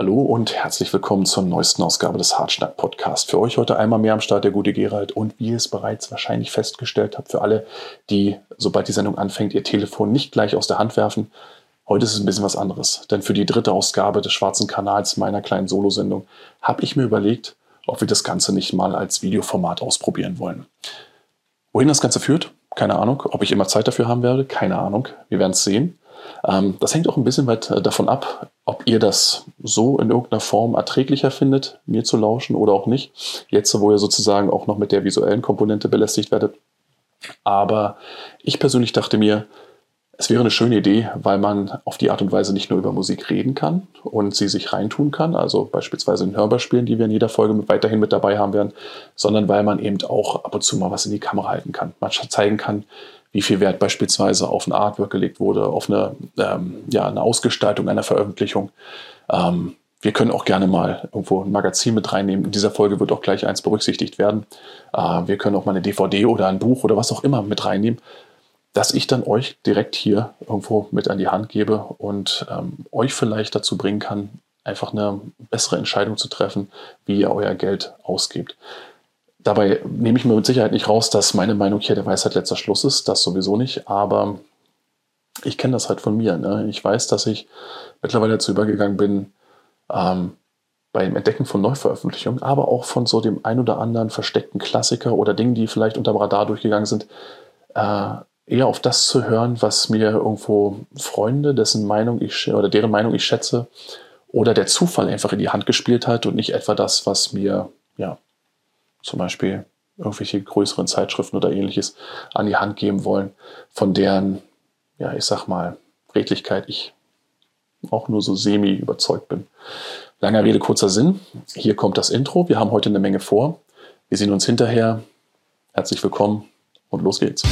Hallo und herzlich willkommen zur neuesten Ausgabe des Hartschnack Podcast. Für euch heute einmal mehr am Start der gute Gerald und wie ihr es bereits wahrscheinlich festgestellt habt, für alle, die, sobald die Sendung anfängt, ihr Telefon nicht gleich aus der Hand werfen. Heute ist es ein bisschen was anderes, denn für die dritte Ausgabe des Schwarzen Kanals meiner kleinen Solosendung habe ich mir überlegt, ob wir das Ganze nicht mal als Videoformat ausprobieren wollen. Wohin das Ganze führt, keine Ahnung. Ob ich immer Zeit dafür haben werde, keine Ahnung. Wir werden es sehen. Ähm, das hängt auch ein bisschen weit äh, davon ab, ob ihr das so in irgendeiner Form erträglicher findet, mir zu lauschen oder auch nicht. Jetzt, wo ihr sozusagen auch noch mit der visuellen Komponente belästigt werdet. Aber ich persönlich dachte mir, es wäre eine schöne Idee, weil man auf die Art und Weise nicht nur über Musik reden kann und sie sich reintun kann, also beispielsweise in Hörbarspielen, die wir in jeder Folge weiterhin mit dabei haben werden, sondern weil man eben auch ab und zu mal was in die Kamera halten kann. Man zeigen kann, wie viel Wert beispielsweise auf ein Artwork gelegt wurde, auf eine, ähm, ja, eine Ausgestaltung einer Veröffentlichung. Ähm, wir können auch gerne mal irgendwo ein Magazin mit reinnehmen. In dieser Folge wird auch gleich eins berücksichtigt werden. Äh, wir können auch mal eine DVD oder ein Buch oder was auch immer mit reinnehmen, dass ich dann euch direkt hier irgendwo mit an die Hand gebe und ähm, euch vielleicht dazu bringen kann, einfach eine bessere Entscheidung zu treffen, wie ihr euer Geld ausgebt. Dabei nehme ich mir mit Sicherheit nicht raus, dass meine Meinung hier der Weisheit letzter Schluss ist, das sowieso nicht, aber ich kenne das halt von mir. Ne? Ich weiß, dass ich mittlerweile dazu übergegangen bin, ähm, beim Entdecken von Neuveröffentlichungen, aber auch von so dem ein oder anderen versteckten Klassiker oder Dingen, die vielleicht unter dem Radar durchgegangen sind, äh, eher auf das zu hören, was mir irgendwo Freunde, dessen Meinung ich oder deren Meinung ich schätze, oder der Zufall einfach in die Hand gespielt hat und nicht etwa das, was mir ja zum Beispiel irgendwelche größeren Zeitschriften oder ähnliches an die Hand geben wollen, von deren, ja, ich sag mal, Redlichkeit ich auch nur so semi überzeugt bin. Langer Rede, kurzer Sinn. Hier kommt das Intro. Wir haben heute eine Menge vor. Wir sehen uns hinterher. Herzlich willkommen und los geht's.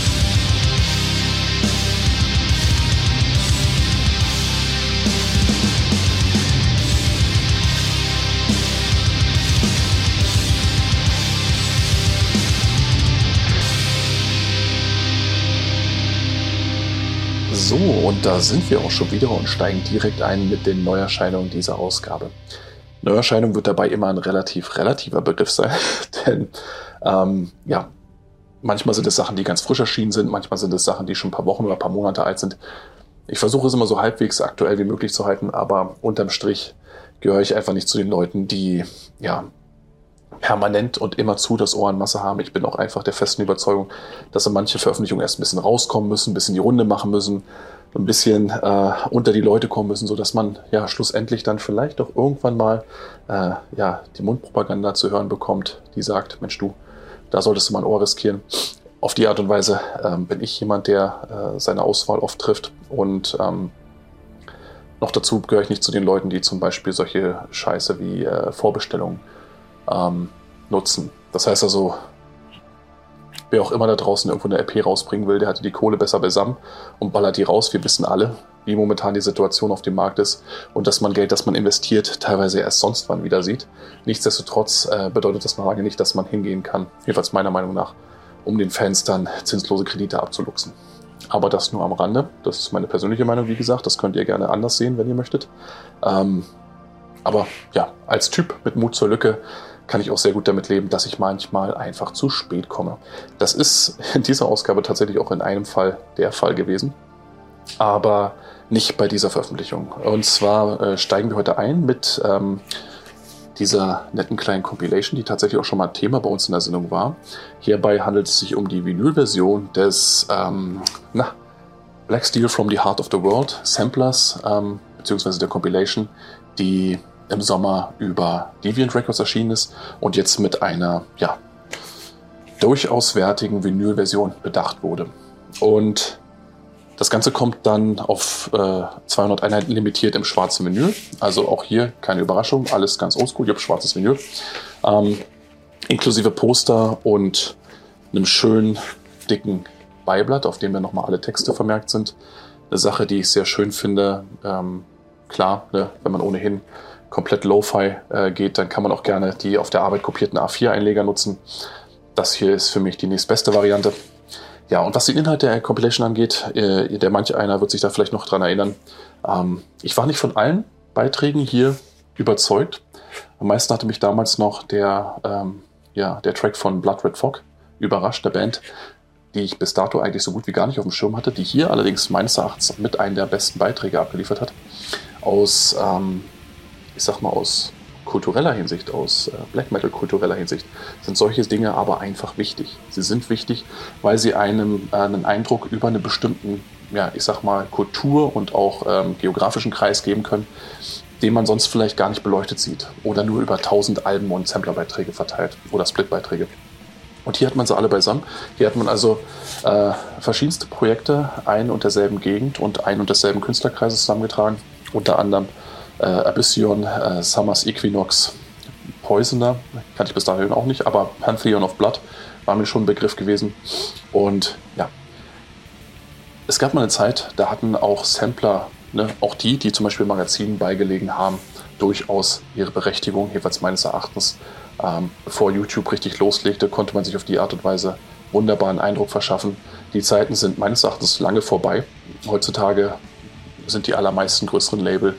So, und da sind wir auch schon wieder und steigen direkt ein mit den Neuerscheinungen dieser Ausgabe. Neuerscheinung wird dabei immer ein relativ relativer Begriff sein, denn ähm, ja, manchmal sind es Sachen, die ganz frisch erschienen sind, manchmal sind es Sachen, die schon ein paar Wochen oder ein paar Monate alt sind. Ich versuche es immer so halbwegs aktuell wie möglich zu halten, aber unterm Strich gehöre ich einfach nicht zu den Leuten, die ja permanent und immerzu das Ohr an Masse haben. Ich bin auch einfach der festen Überzeugung, dass so manche Veröffentlichungen erst ein bisschen rauskommen müssen, ein bisschen die Runde machen müssen, ein bisschen äh, unter die Leute kommen müssen, sodass man ja schlussendlich dann vielleicht auch irgendwann mal äh, ja, die Mundpropaganda zu hören bekommt, die sagt, Mensch du, da solltest du mal ein Ohr riskieren. Auf die Art und Weise ähm, bin ich jemand, der äh, seine Auswahl oft trifft und ähm, noch dazu gehöre ich nicht zu den Leuten, die zum Beispiel solche Scheiße wie äh, Vorbestellungen ähm, nutzen. Das heißt also, wer auch immer da draußen irgendwo eine RP rausbringen will, der hatte die Kohle besser beisammen und ballert die raus. Wir wissen alle, wie momentan die Situation auf dem Markt ist und dass man Geld, das man investiert, teilweise erst sonst wann wieder sieht. Nichtsdestotrotz äh, bedeutet das noch lange nicht, dass man hingehen kann, jedenfalls meiner Meinung nach, um den Fans dann zinslose Kredite abzuluxen. Aber das nur am Rande. Das ist meine persönliche Meinung, wie gesagt. Das könnt ihr gerne anders sehen, wenn ihr möchtet. Ähm, aber ja, als Typ mit Mut zur Lücke kann ich auch sehr gut damit leben, dass ich manchmal einfach zu spät komme. Das ist in dieser Ausgabe tatsächlich auch in einem Fall der Fall gewesen, aber nicht bei dieser Veröffentlichung. Und zwar äh, steigen wir heute ein mit ähm, dieser netten kleinen Compilation, die tatsächlich auch schon mal Thema bei uns in der Sendung war. Hierbei handelt es sich um die Vinyl-Version des ähm, na, Black Steel from the Heart of the World Samplers, ähm, beziehungsweise der Compilation, die im Sommer über Deviant Records erschienen ist und jetzt mit einer ja, durchaus wertigen Vinyl-Version bedacht wurde. Und das Ganze kommt dann auf äh, 200 Einheiten limitiert im schwarzen Vinyl. Also auch hier keine Überraschung, alles ganz oldschool. Ich habe schwarzes Vinyl. Ähm, inklusive Poster und einem schönen dicken Beiblatt, auf dem dann nochmal alle Texte vermerkt sind. Eine Sache, die ich sehr schön finde. Ähm, klar, ne, wenn man ohnehin komplett Lo-Fi äh, geht, dann kann man auch gerne die auf der Arbeit kopierten A4-Einleger nutzen. Das hier ist für mich die nächstbeste Variante. Ja, und was den Inhalt der Compilation angeht, äh, der manche einer wird sich da vielleicht noch dran erinnern. Ähm, ich war nicht von allen Beiträgen hier überzeugt. Am meisten hatte mich damals noch der, ähm, ja, der Track von Blood Red Fog überrascht, der Band, die ich bis dato eigentlich so gut wie gar nicht auf dem Schirm hatte, die hier allerdings meines Erachtens mit einem der besten Beiträge abgeliefert hat. Aus, ähm, ich sag mal, aus kultureller Hinsicht, aus äh, Black Metal kultureller Hinsicht, sind solche Dinge aber einfach wichtig. Sie sind wichtig, weil sie einem äh, einen Eindruck über einen bestimmten, ja, ich sag mal, Kultur und auch ähm, geografischen Kreis geben können, den man sonst vielleicht gar nicht beleuchtet sieht oder nur über tausend Alben und Samplerbeiträge verteilt oder Splitbeiträge. Und hier hat man sie alle beisammen. Hier hat man also äh, verschiedenste Projekte ein und derselben Gegend und ein und desselben Künstlerkreises zusammengetragen. Unter anderem äh, Abyssion, äh, Summers Equinox, Poisoner, kannte ich bis dahin auch nicht, aber Pantheon of Blood war mir schon ein Begriff gewesen. Und ja, es gab mal eine Zeit, da hatten auch Sampler, ne, auch die, die zum Beispiel Magazinen beigelegen haben, durchaus ihre Berechtigung, jeweils meines Erachtens. Ähm, bevor YouTube richtig loslegte, konnte man sich auf die Art und Weise wunderbaren Eindruck verschaffen. Die Zeiten sind meines Erachtens lange vorbei. Heutzutage sind die allermeisten größeren Label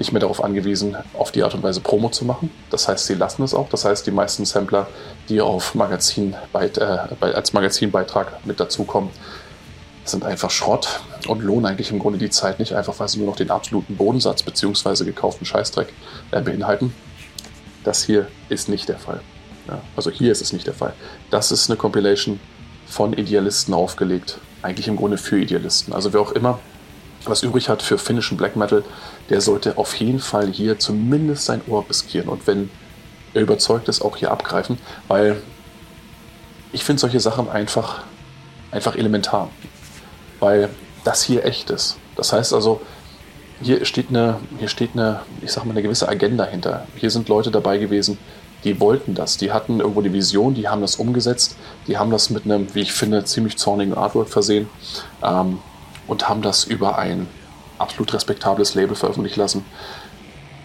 nicht mehr darauf angewiesen, auf die Art und Weise Promo zu machen. Das heißt, sie lassen es auch. Das heißt, die meisten Sampler, die auf Magazin, äh, als Magazinbeitrag mit dazukommen, sind einfach Schrott und lohnen eigentlich im Grunde die Zeit nicht, einfach weil sie nur noch den absoluten Bodensatz bzw. gekauften Scheißdreck äh, beinhalten. Das hier ist nicht der Fall. Ja, also hier ist es nicht der Fall. Das ist eine Compilation von Idealisten aufgelegt. Eigentlich im Grunde für Idealisten. Also wer auch immer was übrig hat für finnischen Black Metal, der sollte auf jeden Fall hier zumindest sein Ohr riskieren und wenn er überzeugt ist, auch hier abgreifen, weil ich finde solche Sachen einfach, einfach elementar, weil das hier echt ist. Das heißt also, hier steht eine, hier steht eine, ich sag mal, eine gewisse Agenda hinter. Hier sind Leute dabei gewesen, die wollten das, die hatten irgendwo die Vision, die haben das umgesetzt, die haben das mit einem, wie ich finde, ziemlich zornigen Artwork versehen. Ähm, und haben das über ein absolut respektables Label veröffentlichen lassen.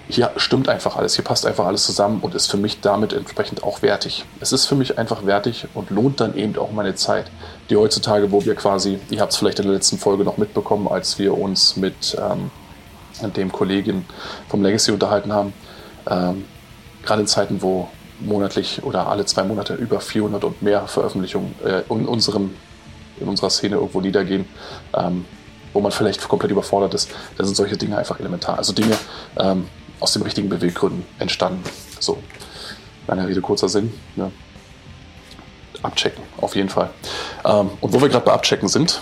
Hier stimmt einfach alles, hier passt einfach alles zusammen und ist für mich damit entsprechend auch wertig. Es ist für mich einfach wertig und lohnt dann eben auch meine Zeit, die heutzutage, wo wir quasi, ihr habt es vielleicht in der letzten Folge noch mitbekommen, als wir uns mit ähm, dem Kollegen vom Legacy unterhalten haben, ähm, gerade in Zeiten, wo monatlich oder alle zwei Monate über 400 und mehr Veröffentlichungen äh, in unserem in unserer Szene irgendwo niedergehen, ähm, wo man vielleicht komplett überfordert ist. Da sind solche Dinge einfach elementar. Also Dinge ähm, aus den richtigen Beweggründen entstanden. So, lange Rede, kurzer Sinn. Ne? Abchecken, auf jeden Fall. Ähm, und wo wir gerade bei Abchecken sind,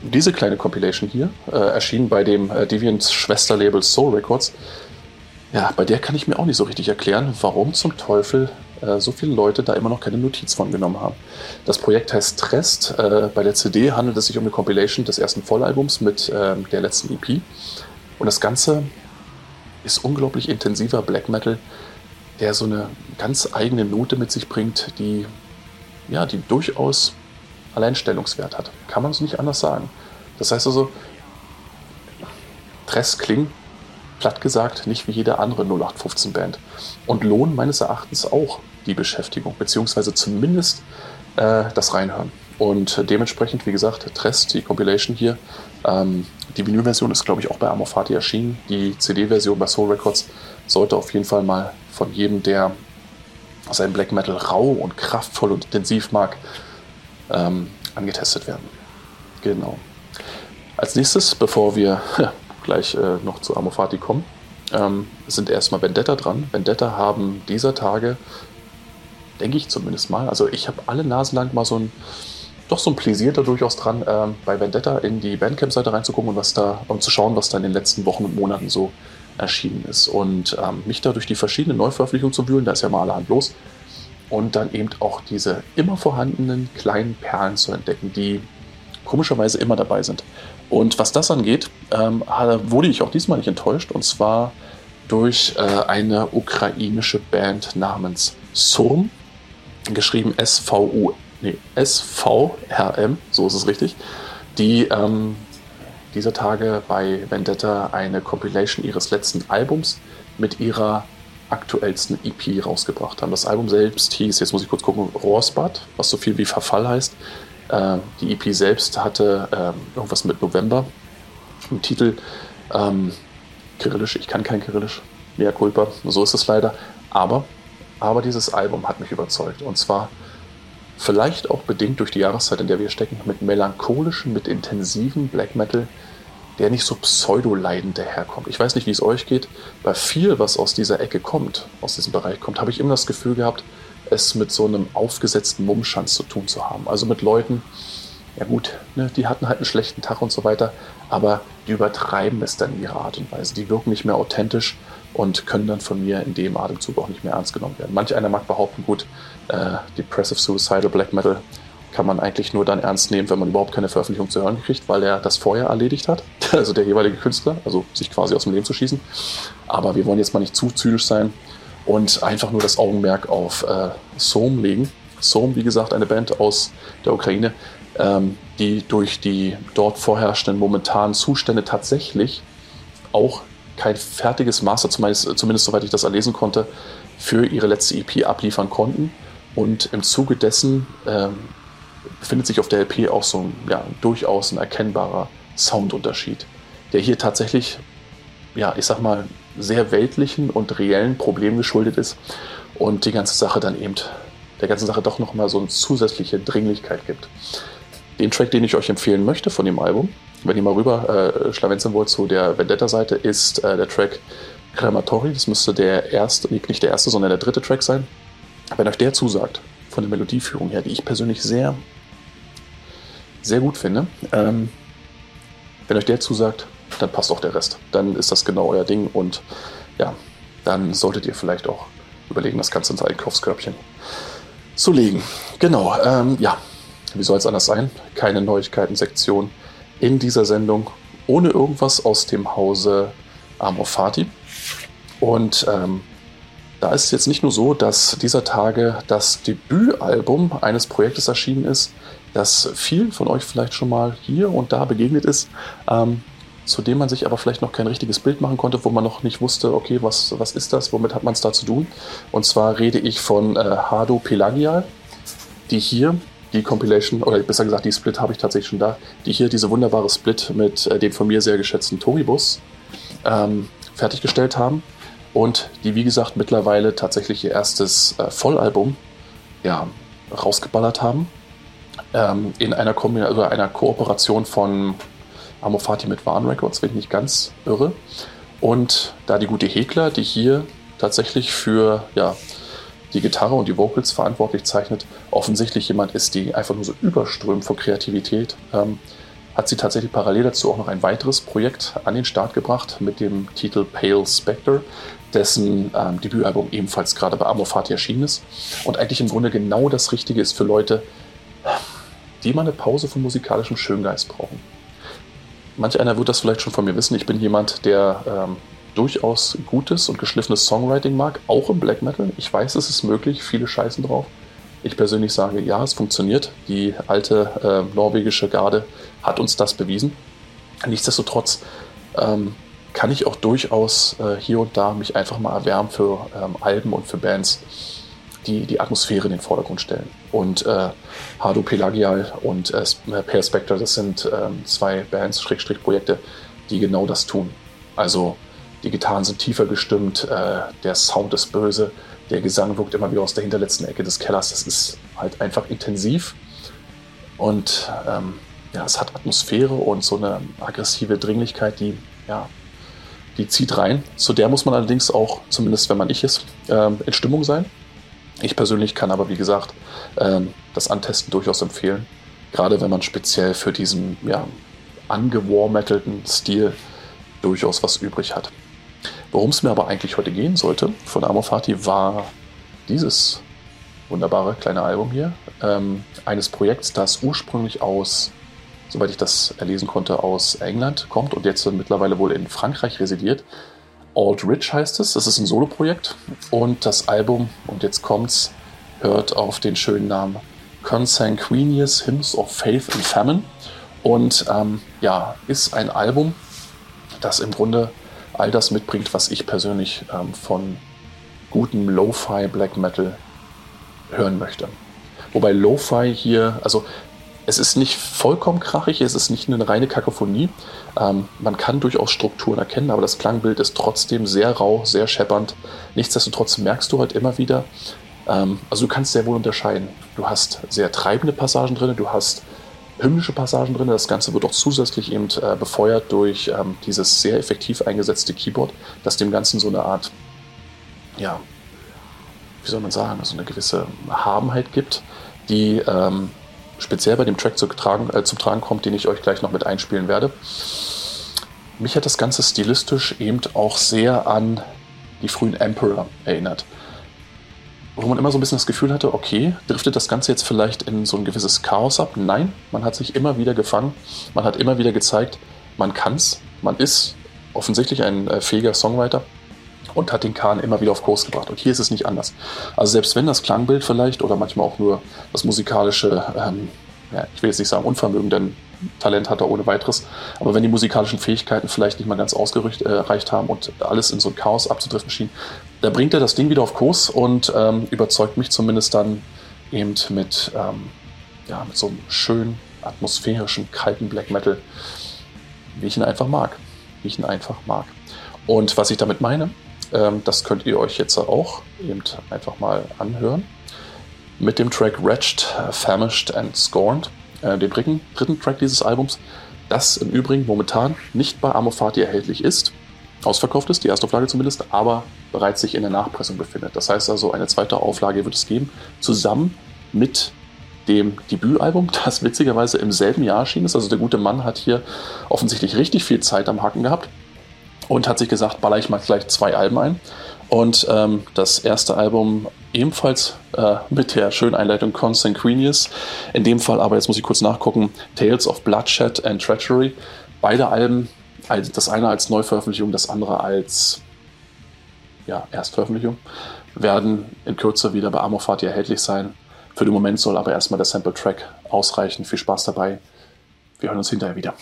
diese kleine Compilation hier äh, erschien bei dem äh, Deviants Schwesterlabel Soul Records. Ja, bei der kann ich mir auch nicht so richtig erklären, warum zum Teufel äh, so viele Leute da immer noch keine Notiz von genommen haben. Das Projekt heißt Trest. Äh, bei der CD handelt es sich um eine Compilation des ersten Vollalbums mit ähm, der letzten EP. Und das Ganze ist unglaublich intensiver Black Metal, der so eine ganz eigene Note mit sich bringt, die, ja, die durchaus Alleinstellungswert hat. Kann man es nicht anders sagen. Das heißt also, Trest klingt platt gesagt nicht wie jede andere 0815-Band. Und lohnen meines Erachtens auch die Beschäftigung, beziehungsweise zumindest äh, das Reinhören. Und dementsprechend, wie gesagt, Trest, die Compilation hier. Ähm, die Vinyl-Version ist, glaube ich, auch bei Amorfati erschienen. Die CD-Version bei Soul Records sollte auf jeden Fall mal von jedem, der sein Black Metal rau und kraftvoll und intensiv mag, ähm, angetestet werden. Genau. Als nächstes, bevor wir gleich äh, noch zu Amorfati kommen, ähm, sind erstmal Vendetta dran. Vendetta haben dieser Tage, denke ich zumindest mal, also ich habe alle Nasen lang mal so ein, doch so ein Pläsier da durchaus dran, ähm, bei Vendetta in die Bandcamp-Seite reinzugucken und was da, um zu schauen, was da in den letzten Wochen und Monaten so erschienen ist. Und ähm, mich da durch die verschiedenen Neuveröffentlichungen zu wühlen, da ist ja mal allerhand los. Und dann eben auch diese immer vorhandenen kleinen Perlen zu entdecken, die komischerweise immer dabei sind. Und was das angeht, ähm, wurde ich auch diesmal nicht enttäuscht. Und zwar durch äh, eine ukrainische Band namens Surm, geschrieben S-V-U, nee, S-V-R-M, so ist es richtig, die ähm, dieser Tage bei Vendetta eine Compilation ihres letzten Albums mit ihrer aktuellsten EP rausgebracht haben. Das Album selbst hieß, jetzt muss ich kurz gucken, Rohrsbad, was so viel wie Verfall heißt. Äh, die EP selbst hatte äh, irgendwas mit November im Titel. Ähm, Kyrillisch, ich kann kein Kyrillisch. Mea culpa, so ist es leider. Aber, aber dieses Album hat mich überzeugt. Und zwar vielleicht auch bedingt durch die Jahreszeit, in der wir stecken, mit melancholischen, mit intensiven Black Metal, der nicht so pseudo-leidend daherkommt. Ich weiß nicht, wie es euch geht. Bei viel, was aus dieser Ecke kommt, aus diesem Bereich kommt, habe ich immer das Gefühl gehabt, es mit so einem aufgesetzten Mummschanz zu tun zu haben. Also mit Leuten, ja gut, ne, die hatten halt einen schlechten Tag und so weiter, aber die übertreiben es dann in ihrer Art und Weise. Die wirken nicht mehr authentisch und können dann von mir in dem Atemzug auch nicht mehr ernst genommen werden. Manch einer mag behaupten, gut, äh, Depressive Suicidal Black Metal kann man eigentlich nur dann ernst nehmen, wenn man überhaupt keine Veröffentlichung zu hören kriegt, weil er das vorher erledigt hat, also der jeweilige Künstler, also sich quasi aus dem Leben zu schießen. Aber wir wollen jetzt mal nicht zu zynisch sein und einfach nur das Augenmerk auf äh, Sohm legen. Sohm, wie gesagt, eine Band aus der Ukraine, ähm, die durch die dort vorherrschenden momentanen Zustände tatsächlich auch kein fertiges Master, zumindest, zumindest soweit ich das erlesen konnte, für ihre letzte EP abliefern konnten. Und im Zuge dessen ähm, befindet sich auf der LP auch so ein ja, durchaus ein erkennbarer Soundunterschied, der hier tatsächlich, ja, ich sag mal, sehr weltlichen und reellen Problemen geschuldet ist und die ganze Sache dann eben der ganzen Sache doch nochmal so eine zusätzliche Dringlichkeit gibt. Den Track, den ich euch empfehlen möchte von dem Album, wenn ihr mal rüber äh, schlawenzeln wollt zu der Vendetta-Seite, ist äh, der Track Crematori. Das müsste der erste, nicht der erste, sondern der dritte Track sein. Wenn euch der zusagt, von der Melodieführung her, die ich persönlich sehr, sehr gut finde, ähm, wenn euch der zusagt, dann passt auch der Rest. Dann ist das genau euer Ding und ja, dann solltet ihr vielleicht auch überlegen, das Ganze ins Einkaufskörbchen zu legen. Genau, ähm, ja, wie soll es anders sein? Keine Neuigkeiten-Sektion in dieser Sendung, ohne irgendwas aus dem Hause Amor Fati. Und ähm, da ist es jetzt nicht nur so, dass dieser Tage das Debütalbum eines Projektes erschienen ist, das vielen von euch vielleicht schon mal hier und da begegnet ist, ähm, zu dem man sich aber vielleicht noch kein richtiges Bild machen konnte, wo man noch nicht wusste, okay, was, was ist das, womit hat man es da zu tun. Und zwar rede ich von äh, Hado Pelagial, die hier die Compilation, oder besser gesagt, die Split habe ich tatsächlich schon da, die hier diese wunderbare Split mit äh, dem von mir sehr geschätzten Toribus ähm, fertiggestellt haben. Und die, wie gesagt, mittlerweile tatsächlich ihr erstes äh, Vollalbum ja, rausgeballert haben. Ähm, in einer, also einer Kooperation von Amofati mit Warn Records, wenn ich nicht ganz irre. Und da die gute Hekler, die hier tatsächlich für ja, die Gitarre und die Vocals verantwortlich zeichnet, offensichtlich jemand ist, die einfach nur so überströmt vor Kreativität, ähm, hat sie tatsächlich parallel dazu auch noch ein weiteres Projekt an den Start gebracht mit dem Titel Pale Spectre, dessen ähm, Debütalbum ebenfalls gerade bei Amorfati erschienen ist. Und eigentlich im Grunde genau das Richtige ist für Leute, die mal eine Pause von musikalischem Schöngeist brauchen. Manch einer wird das vielleicht schon von mir wissen. Ich bin jemand, der ähm, durchaus gutes und geschliffenes Songwriting mag, auch im Black Metal. Ich weiß, es ist möglich, viele scheißen drauf. Ich persönlich sage, ja, es funktioniert. Die alte äh, norwegische Garde hat uns das bewiesen. Nichtsdestotrotz ähm, kann ich auch durchaus äh, hier und da mich einfach mal erwärmen für ähm, Alben und für Bands, die die Atmosphäre in den Vordergrund stellen. Und äh, Hardo Pelagial und äh, Pale Spectre, das sind ähm, zwei Bands, Schrägstrich Projekte, die genau das tun. Also die Gitarren sind tiefer gestimmt, äh, der Sound ist böse, der Gesang wirkt immer wieder aus der hinterletzten Ecke des Kellers. Das ist halt einfach intensiv und ähm, ja, es hat Atmosphäre und so eine aggressive Dringlichkeit, die ja, die zieht rein. Zu der muss man allerdings auch, zumindest wenn man ich ist, ähm, in Stimmung sein. Ich persönlich kann aber, wie gesagt, ähm, das Antesten durchaus empfehlen. Gerade wenn man speziell für diesen ja, angewarmetelten Stil durchaus was übrig hat. Worum es mir aber eigentlich heute gehen sollte von Amor Fati war dieses wunderbare kleine Album hier. Ähm, eines Projekts, das ursprünglich aus, soweit ich das erlesen konnte, aus England kommt und jetzt mittlerweile wohl in Frankreich residiert. Alt Rich heißt es. Das ist ein Soloprojekt. Und das Album, und jetzt kommt's, hört auf den schönen Namen Consanguineous Hymns of Faith and Famine. Und ähm, ja, ist ein Album, das im Grunde all das mitbringt, was ich persönlich ähm, von gutem Lo-Fi Black Metal hören möchte. Wobei Lo-Fi hier, also es ist nicht vollkommen krachig, es ist nicht eine reine Kakophonie. Ähm, man kann durchaus Strukturen erkennen, aber das Klangbild ist trotzdem sehr rau, sehr scheppernd. Nichtsdestotrotz merkst du halt immer wieder, ähm, also du kannst sehr wohl unterscheiden. Du hast sehr treibende Passagen drin, du hast hymnische Passagen drin. Das Ganze wird auch zusätzlich eben äh, befeuert durch ähm, dieses sehr effektiv eingesetzte Keyboard, das dem Ganzen so eine Art, ja, wie soll man sagen, so eine gewisse Habenheit gibt, die ähm, speziell bei dem Track zu tragen, äh, zum Tragen kommt, den ich euch gleich noch mit einspielen werde. Mich hat das Ganze stilistisch eben auch sehr an die frühen Emperor erinnert. Wo man immer so ein bisschen das Gefühl hatte, okay, driftet das Ganze jetzt vielleicht in so ein gewisses Chaos ab? Nein, man hat sich immer wieder gefangen, man hat immer wieder gezeigt, man kann's, man ist offensichtlich ein äh, fähiger Songwriter und hat den Kahn immer wieder auf Kurs gebracht. Und hier ist es nicht anders. Also selbst wenn das Klangbild vielleicht oder manchmal auch nur das musikalische, ähm, ja, ich will jetzt nicht sagen Unvermögen, denn Talent hat er ohne weiteres, aber wenn die musikalischen Fähigkeiten vielleicht nicht mal ganz ausgereicht äh, haben und alles in so ein Chaos abzudriften schien, da bringt er das Ding wieder auf Kurs und ähm, überzeugt mich zumindest dann eben mit, ähm, ja, mit so einem schönen, atmosphärischen, kalten Black Metal, wie ich ihn einfach mag. Wie ich ihn einfach mag. Und was ich damit meine, ähm, das könnt ihr euch jetzt auch eben einfach mal anhören. Mit dem Track Wretched, Famished and Scorned, äh, dem dritten, dritten Track dieses Albums, das im Übrigen momentan nicht bei Amofati erhältlich ist, ausverkauft ist, die Erstauflage zumindest, aber bereits sich in der Nachpressung befindet. Das heißt also, eine zweite Auflage wird es geben, zusammen mit dem Debütalbum, das witzigerweise im selben Jahr erschienen ist. Also der gute Mann hat hier offensichtlich richtig viel Zeit am Hacken gehabt und hat sich gesagt, baller ich mal gleich zwei Alben ein. Und ähm, das erste Album ebenfalls äh, mit der schönen Einleitung Consanguineous. In dem Fall aber, jetzt muss ich kurz nachgucken, Tales of Bloodshed and Treachery. Beide Alben, also das eine als Neuveröffentlichung, das andere als ja, Erstveröffentlichung, werden in Kürze wieder bei Amorfati erhältlich sein. Für den Moment soll aber erstmal der Sample-Track ausreichen. Viel Spaß dabei. Wir hören uns hinterher wieder.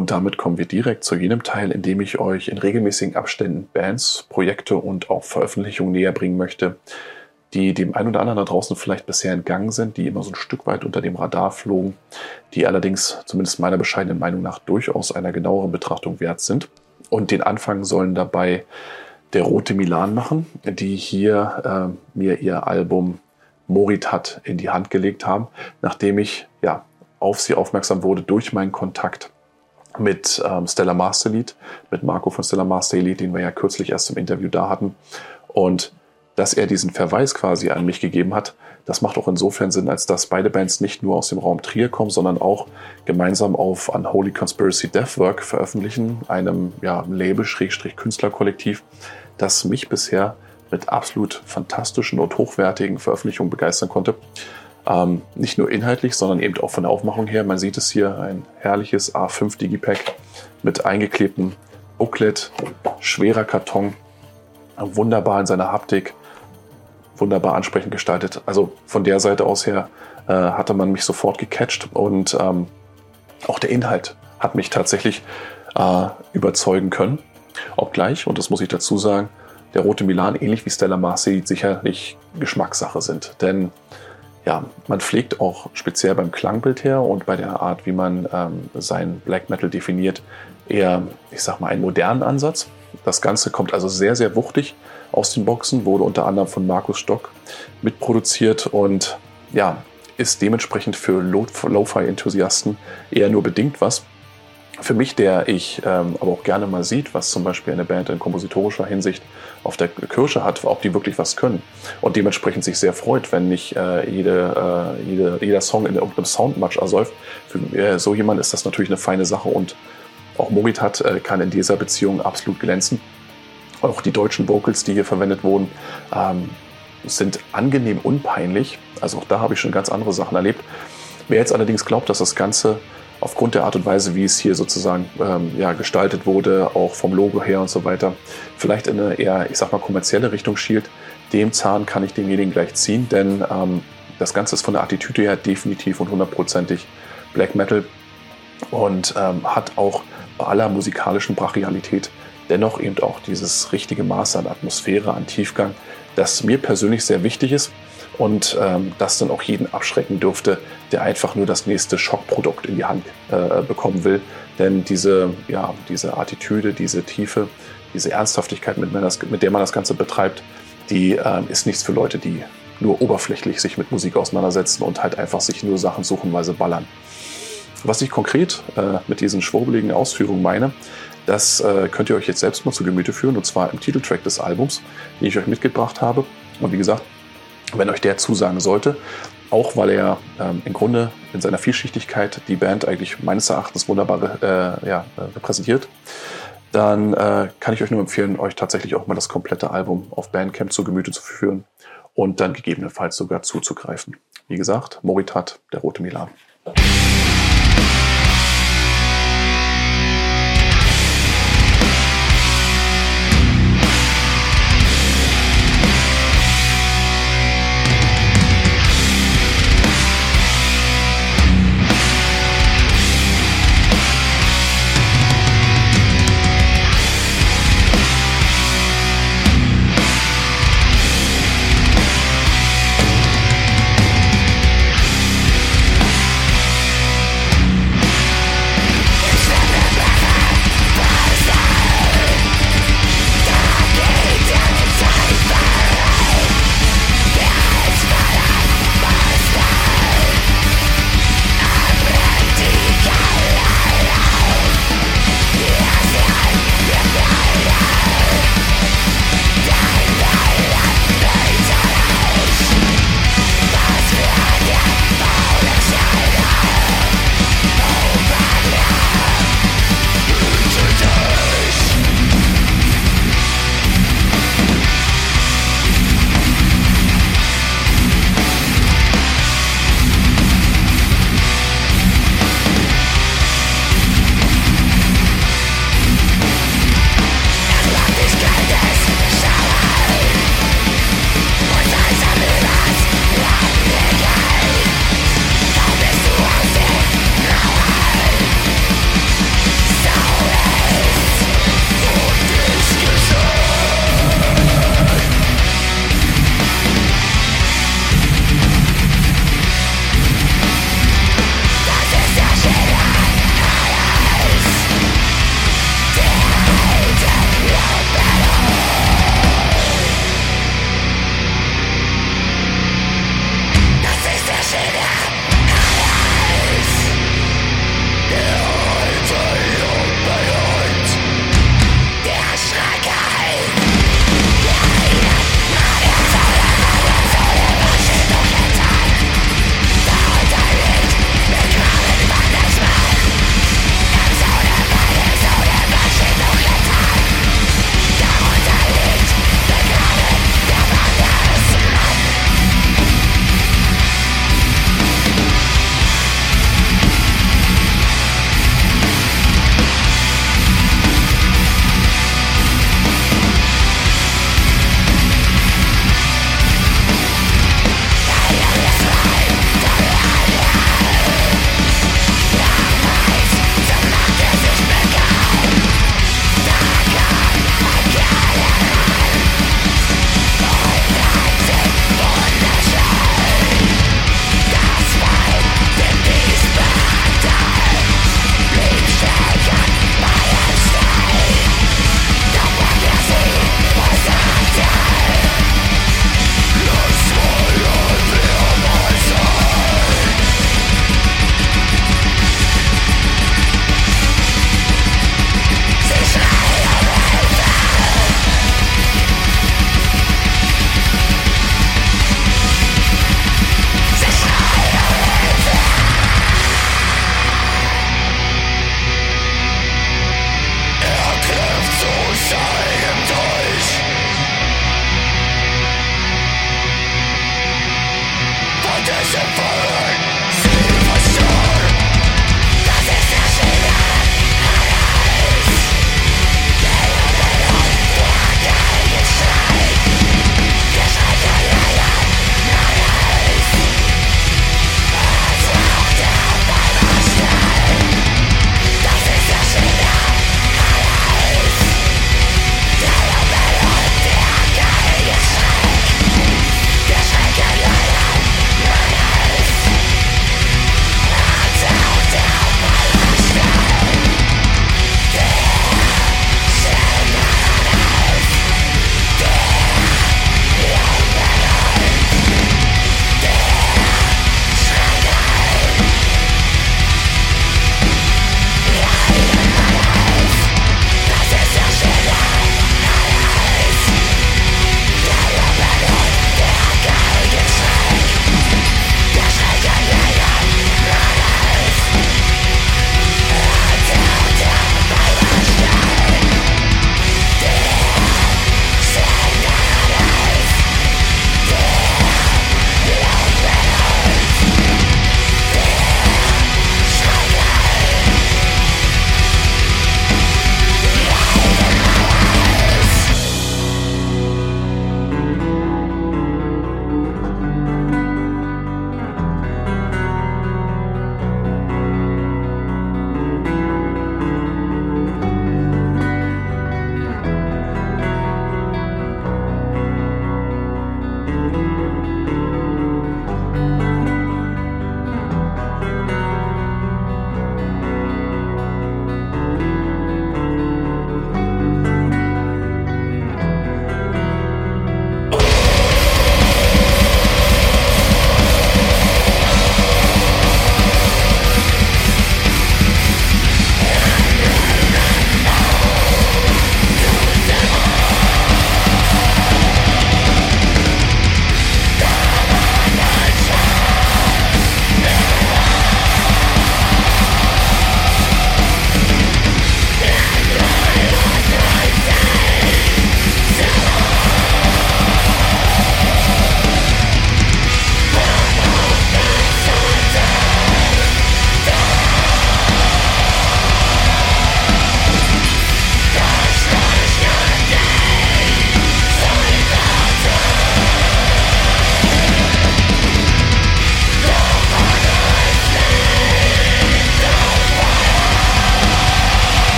Und damit kommen wir direkt zu jenem Teil, in dem ich euch in regelmäßigen Abständen Bands, Projekte und auch Veröffentlichungen näher bringen möchte, die dem einen oder anderen da draußen vielleicht bisher entgangen sind, die immer so ein Stück weit unter dem Radar flogen, die allerdings zumindest meiner bescheidenen Meinung nach durchaus einer genaueren Betrachtung wert sind. Und den Anfang sollen dabei der Rote Milan machen, die hier äh, mir ihr Album Moritat in die Hand gelegt haben, nachdem ich ja auf sie aufmerksam wurde durch meinen Kontakt mit ähm, Stella Masterlied, mit Marco von Stella Masterlied, den wir ja kürzlich erst im Interview da hatten. Und dass er diesen Verweis quasi an mich gegeben hat, das macht auch insofern Sinn, als dass beide Bands nicht nur aus dem Raum Trier kommen, sondern auch gemeinsam auf Unholy Conspiracy Deathwork veröffentlichen, einem ja, Label-Künstlerkollektiv, das mich bisher mit absolut fantastischen und hochwertigen Veröffentlichungen begeistern konnte. Ähm, nicht nur inhaltlich, sondern eben auch von der Aufmachung her. Man sieht es hier, ein herrliches A5 Digipack mit eingeklebtem Booklet, schwerer Karton, wunderbar in seiner Haptik, wunderbar ansprechend gestaltet. Also von der Seite aus her äh, hatte man mich sofort gecatcht und ähm, auch der Inhalt hat mich tatsächlich äh, überzeugen können. Obgleich, und das muss ich dazu sagen, der Rote Milan ähnlich wie Stella Marcy sicherlich Geschmackssache sind. Denn ja, man pflegt auch speziell beim Klangbild her und bei der Art, wie man ähm, sein Black Metal definiert, eher, ich sag mal, einen modernen Ansatz. Das Ganze kommt also sehr, sehr wuchtig aus den Boxen, wurde unter anderem von Markus Stock mitproduziert und ja, ist dementsprechend für Lo-Fi-Enthusiasten eher nur bedingt was. Für mich, der ich ähm, aber auch gerne mal sieht, was zum Beispiel eine Band in kompositorischer Hinsicht auf der Kirsche hat, ob die wirklich was können. Und dementsprechend sich sehr freut, wenn nicht äh, jede, äh, jede, jeder Song in irgendeinem Soundmatch ersäuft. Für äh, so jemand ist das natürlich eine feine Sache und auch Moritat äh, kann in dieser Beziehung absolut glänzen. Auch die deutschen Vocals, die hier verwendet wurden, ähm, sind angenehm unpeinlich. Also auch da habe ich schon ganz andere Sachen erlebt. Wer jetzt allerdings glaubt, dass das Ganze aufgrund der Art und Weise, wie es hier sozusagen ähm, ja, gestaltet wurde, auch vom Logo her und so weiter, vielleicht in eine eher, ich sag mal, kommerzielle Richtung schielt, dem Zahn kann ich demjenigen gleich ziehen, denn ähm, das Ganze ist von der Attitüde her definitiv und hundertprozentig Black Metal und ähm, hat auch bei aller musikalischen Brachialität dennoch eben auch dieses richtige Maß an Atmosphäre, an Tiefgang, das mir persönlich sehr wichtig ist und ähm, das dann auch jeden abschrecken dürfte, der einfach nur das nächste Schockprodukt in die Hand äh, bekommen will. Denn diese, ja, diese Attitüde, diese Tiefe, diese Ernsthaftigkeit, mit, das, mit der man das Ganze betreibt, die äh, ist nichts für Leute, die nur oberflächlich sich mit Musik auseinandersetzen und halt einfach sich nur Sachen suchen, weil sie ballern. Was ich konkret äh, mit diesen schwurbeligen Ausführungen meine, das äh, könnt ihr euch jetzt selbst mal zu Gemüte führen, und zwar im Titeltrack des Albums, den ich euch mitgebracht habe. Und wie gesagt, wenn euch der zusagen sollte, auch weil er ähm, im Grunde in seiner Vielschichtigkeit die Band eigentlich meines Erachtens wunderbar äh, ja, repräsentiert, dann äh, kann ich euch nur empfehlen, euch tatsächlich auch mal das komplette Album auf Bandcamp zu Gemüte zu führen und dann gegebenenfalls sogar zuzugreifen. Wie gesagt, Moritat, der rote Milan.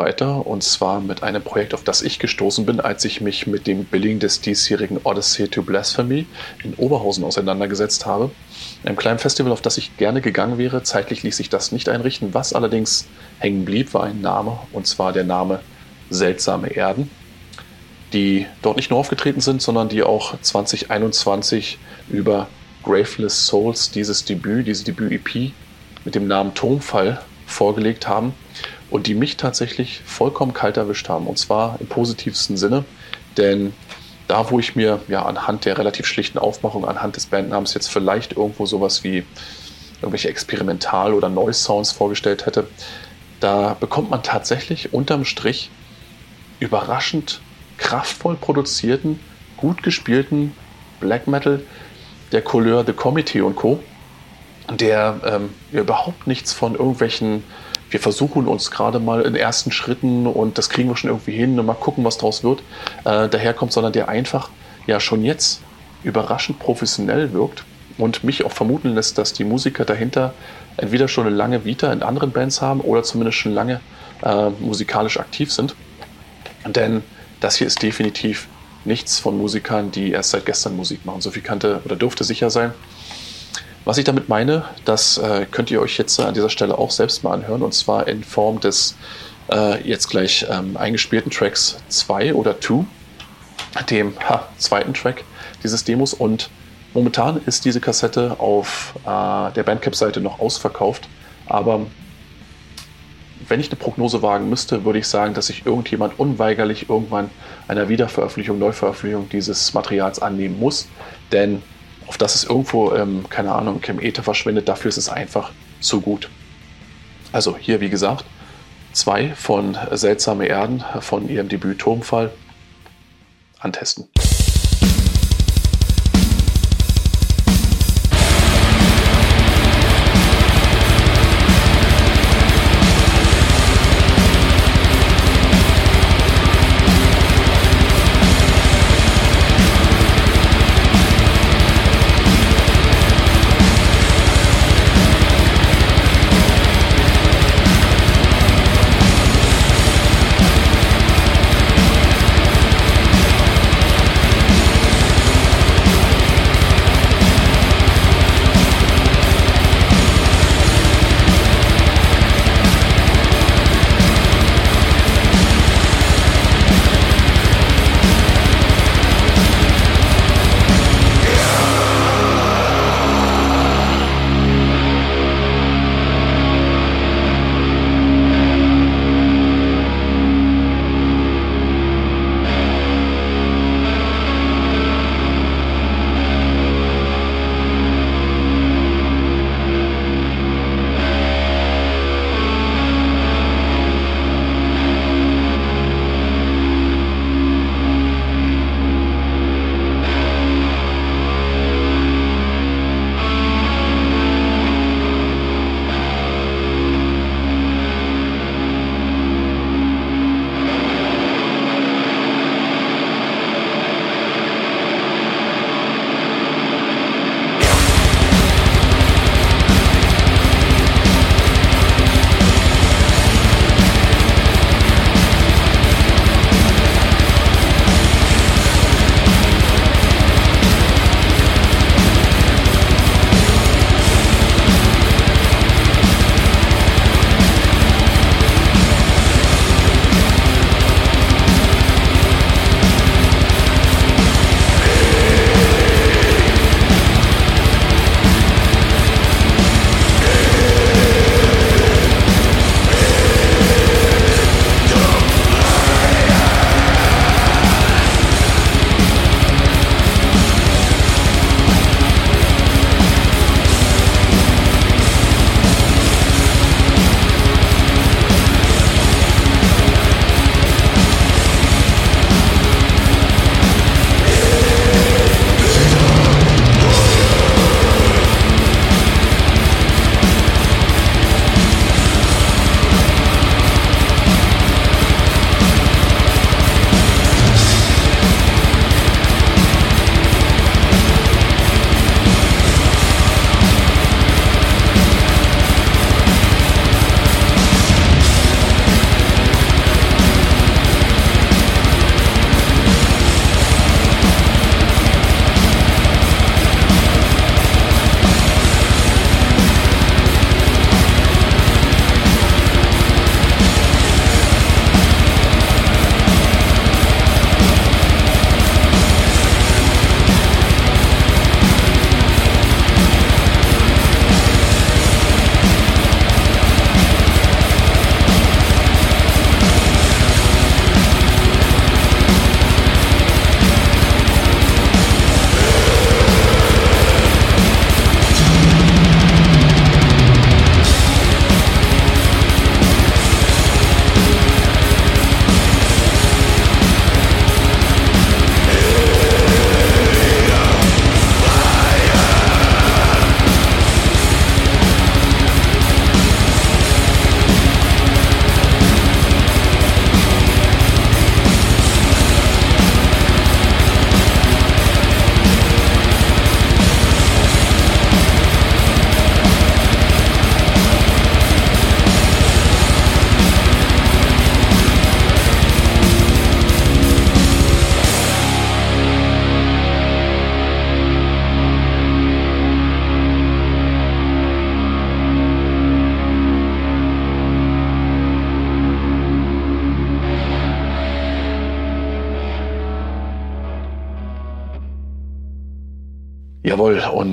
Weiter und zwar mit einem Projekt, auf das ich gestoßen bin, als ich mich mit dem Billing des diesjährigen Odyssey to Blasphemy in Oberhausen auseinandergesetzt habe. Einem kleinen Festival, auf das ich gerne gegangen wäre. Zeitlich ließ sich das nicht einrichten. Was allerdings hängen blieb, war ein Name und zwar der Name Seltsame Erden, die dort nicht nur aufgetreten sind, sondern die auch 2021 über Graveless Souls dieses Debüt, diese Debüt-EP mit dem Namen Turmfall vorgelegt haben und die mich tatsächlich vollkommen kalt erwischt haben. Und zwar im positivsten Sinne, denn da, wo ich mir ja anhand der relativ schlichten Aufmachung, anhand des Bandnamens jetzt vielleicht irgendwo sowas wie irgendwelche Experimental- oder Noise-Sounds vorgestellt hätte, da bekommt man tatsächlich unterm Strich überraschend kraftvoll produzierten, gut gespielten Black Metal der Couleur The Committee und Co., der ähm, überhaupt nichts von irgendwelchen wir versuchen uns gerade mal in ersten Schritten und das kriegen wir schon irgendwie hin und mal gucken, was draus wird, äh, daherkommt, sondern der einfach ja schon jetzt überraschend professionell wirkt und mich auch vermuten lässt, dass die Musiker dahinter entweder schon eine lange Vita in anderen Bands haben oder zumindest schon lange äh, musikalisch aktiv sind. Denn das hier ist definitiv nichts von Musikern, die erst seit gestern Musik machen. So viel kannte oder dürfte sicher sein. Was ich damit meine, das äh, könnt ihr euch jetzt an dieser Stelle auch selbst mal anhören und zwar in Form des äh, jetzt gleich ähm, eingespielten Tracks 2 oder 2, dem ha, zweiten Track dieses Demos. Und momentan ist diese Kassette auf äh, der Bandcamp-Seite noch ausverkauft, aber wenn ich eine Prognose wagen müsste, würde ich sagen, dass sich irgendjemand unweigerlich irgendwann einer Wiederveröffentlichung, Neuveröffentlichung dieses Materials annehmen muss, denn auf das es irgendwo, ähm, keine Ahnung, im Äther verschwindet, dafür ist es einfach zu gut. Also hier, wie gesagt, zwei von Seltsame Erden von ihrem Debüt Turmfall antesten.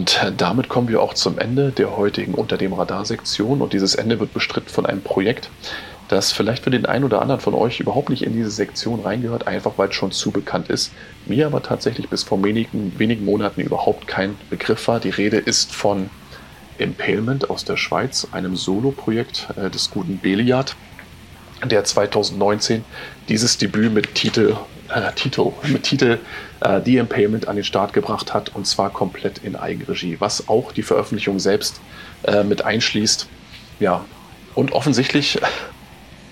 Und damit kommen wir auch zum Ende der heutigen Unter dem Radar-Sektion. Und dieses Ende wird bestritten von einem Projekt, das vielleicht für den einen oder anderen von euch überhaupt nicht in diese Sektion reingehört, einfach weil es schon zu bekannt ist. Mir aber tatsächlich bis vor wenigen, wenigen Monaten überhaupt kein Begriff war. Die Rede ist von Impalement aus der Schweiz, einem Solo-Projekt äh, des guten Beliard, der 2019 dieses Debüt mit Titel, äh, Titel, mit Titel äh, The Impalement an den Start gebracht hat und zwar komplett in Eigenregie, was auch die Veröffentlichung selbst äh, mit einschließt. Ja, und offensichtlich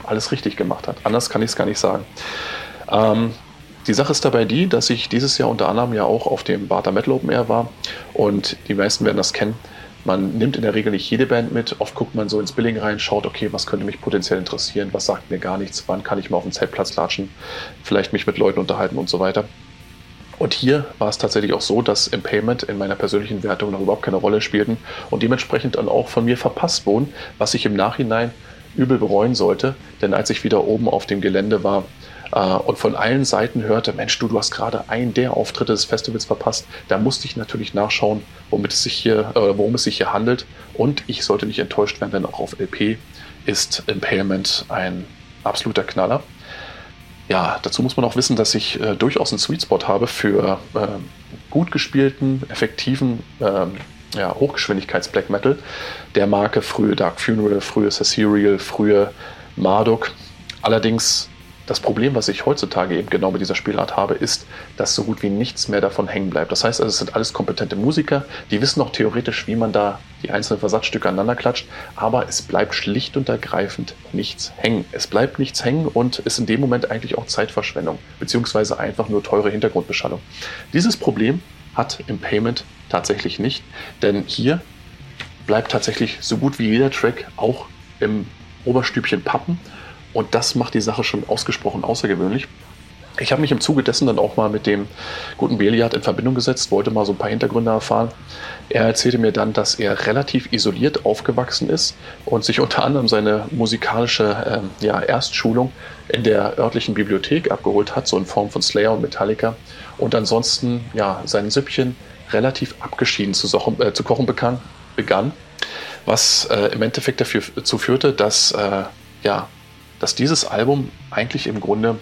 alles richtig gemacht hat. Anders kann ich es gar nicht sagen. Ähm, die Sache ist dabei die, dass ich dieses Jahr unter anderem ja auch auf dem Barter Metal Open Air war und die meisten werden das kennen. Man nimmt in der Regel nicht jede Band mit. Oft guckt man so ins Billing rein, schaut, okay, was könnte mich potenziell interessieren, was sagt mir gar nichts, wann kann ich mal auf den Zeltplatz latschen, vielleicht mich mit Leuten unterhalten und so weiter. Und hier war es tatsächlich auch so, dass Impairment in meiner persönlichen Wertung noch überhaupt keine Rolle spielten und dementsprechend dann auch von mir verpasst wurden, was ich im Nachhinein übel bereuen sollte. Denn als ich wieder oben auf dem Gelände war und von allen Seiten hörte, Mensch, du, du hast gerade einen der Auftritte des Festivals verpasst, da musste ich natürlich nachschauen, womit es sich hier, äh, worum es sich hier handelt. Und ich sollte nicht enttäuscht werden, denn auch auf LP ist Impairment ein absoluter Knaller. Ja, dazu muss man auch wissen, dass ich äh, durchaus einen Sweet Spot habe für äh, gut gespielten, effektiven äh, ja, Hochgeschwindigkeits-Black Metal der Marke frühe Dark Funeral, frühe Cecerial, frühe Marduk. Allerdings das Problem, was ich heutzutage eben genau mit dieser Spielart habe, ist, dass so gut wie nichts mehr davon hängen bleibt. Das heißt also, es sind alles kompetente Musiker, die wissen auch theoretisch, wie man da die einzelnen Versatzstücke aneinander klatscht, aber es bleibt schlicht und ergreifend nichts hängen. Es bleibt nichts hängen und ist in dem Moment eigentlich auch Zeitverschwendung, beziehungsweise einfach nur teure Hintergrundbeschallung. Dieses Problem hat im Payment tatsächlich nicht, denn hier bleibt tatsächlich so gut wie jeder Track auch im Oberstübchen pappen und das macht die Sache schon ausgesprochen außergewöhnlich. Ich habe mich im Zuge dessen dann auch mal mit dem guten Beliard in Verbindung gesetzt, wollte mal so ein paar Hintergründe erfahren. Er erzählte mir dann, dass er relativ isoliert aufgewachsen ist und sich unter anderem seine musikalische äh, ja, Erstschulung in der örtlichen Bibliothek abgeholt hat, so in Form von Slayer und Metallica. Und ansonsten ja, sein Süppchen relativ abgeschieden zu, äh, zu kochen begann, begann was äh, im Endeffekt dazu führte, dass, äh, ja, dass dieses Album eigentlich im Grunde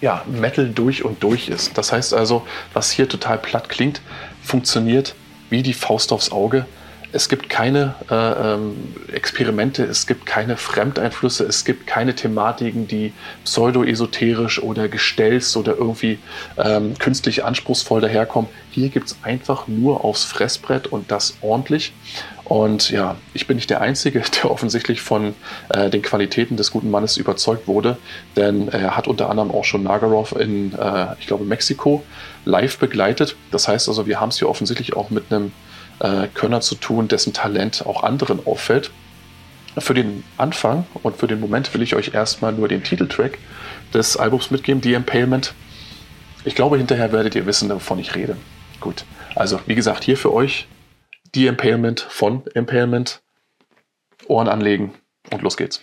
ja, Metal durch und durch ist. Das heißt also, was hier total platt klingt, funktioniert wie die Faust aufs Auge. Es gibt keine äh, ähm, Experimente, es gibt keine Fremdeinflüsse, es gibt keine Thematiken, die pseudo-esoterisch oder gestelzt oder irgendwie ähm, künstlich anspruchsvoll daherkommen. Hier gibt es einfach nur aufs Fressbrett und das ordentlich. Und ja, ich bin nicht der Einzige, der offensichtlich von äh, den Qualitäten des guten Mannes überzeugt wurde, denn er hat unter anderem auch schon Nagarov in, äh, ich glaube, Mexiko live begleitet. Das heißt also, wir haben es hier offensichtlich auch mit einem äh, Könner zu tun, dessen Talent auch anderen auffällt. Für den Anfang und für den Moment will ich euch erstmal nur den Titeltrack des Albums mitgeben, The Impalement. Ich glaube, hinterher werdet ihr wissen, wovon ich rede. Gut, also wie gesagt, hier für euch die Impalement von Impalement. Ohren anlegen und los geht's.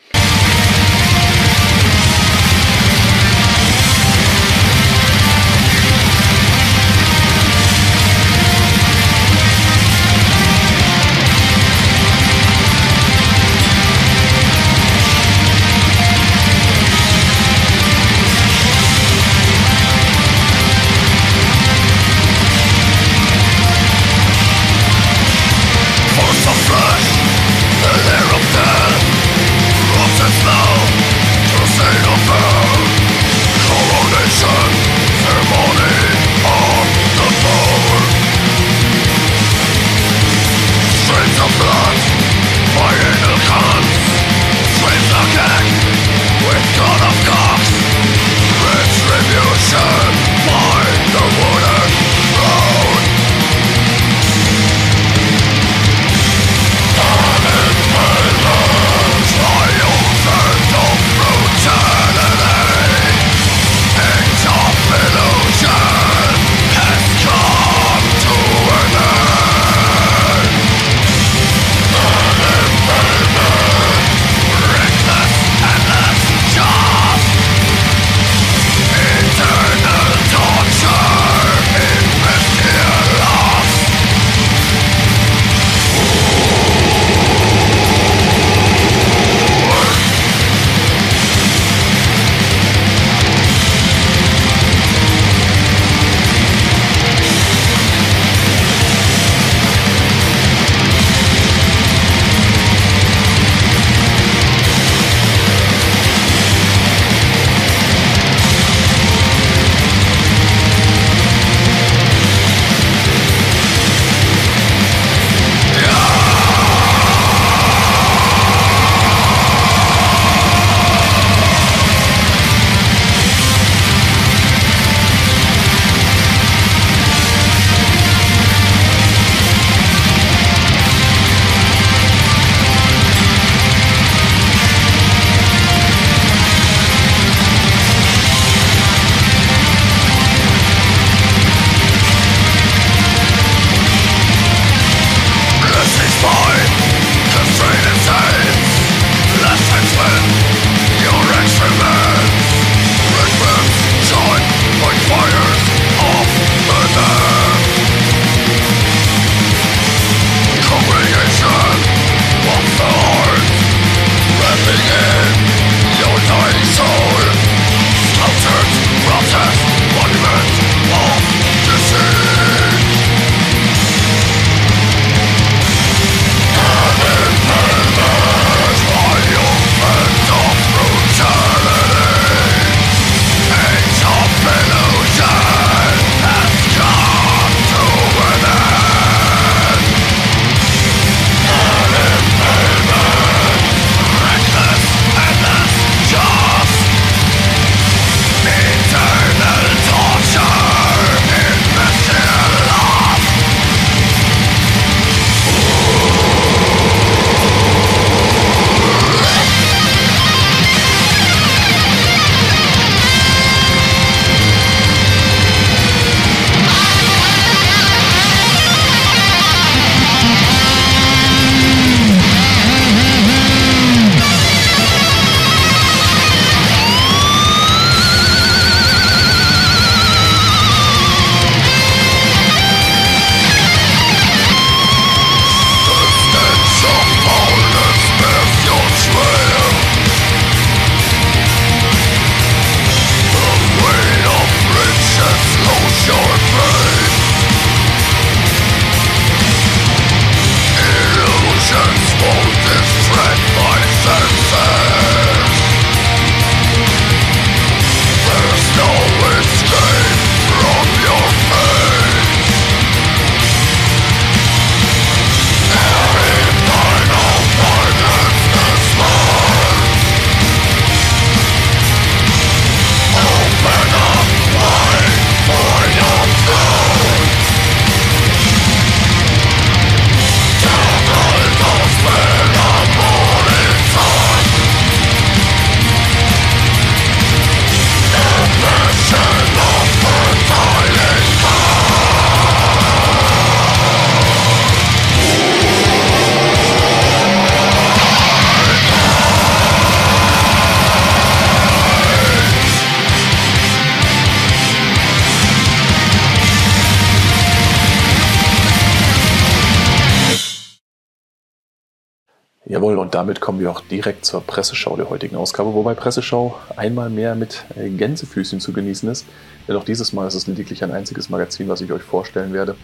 Direkt zur Presseschau der heutigen Ausgabe, wobei Presseschau einmal mehr mit äh, Gänsefüßchen zu genießen ist. Denn auch dieses Mal ist es lediglich ein einziges Magazin, was ich euch vorstellen werde.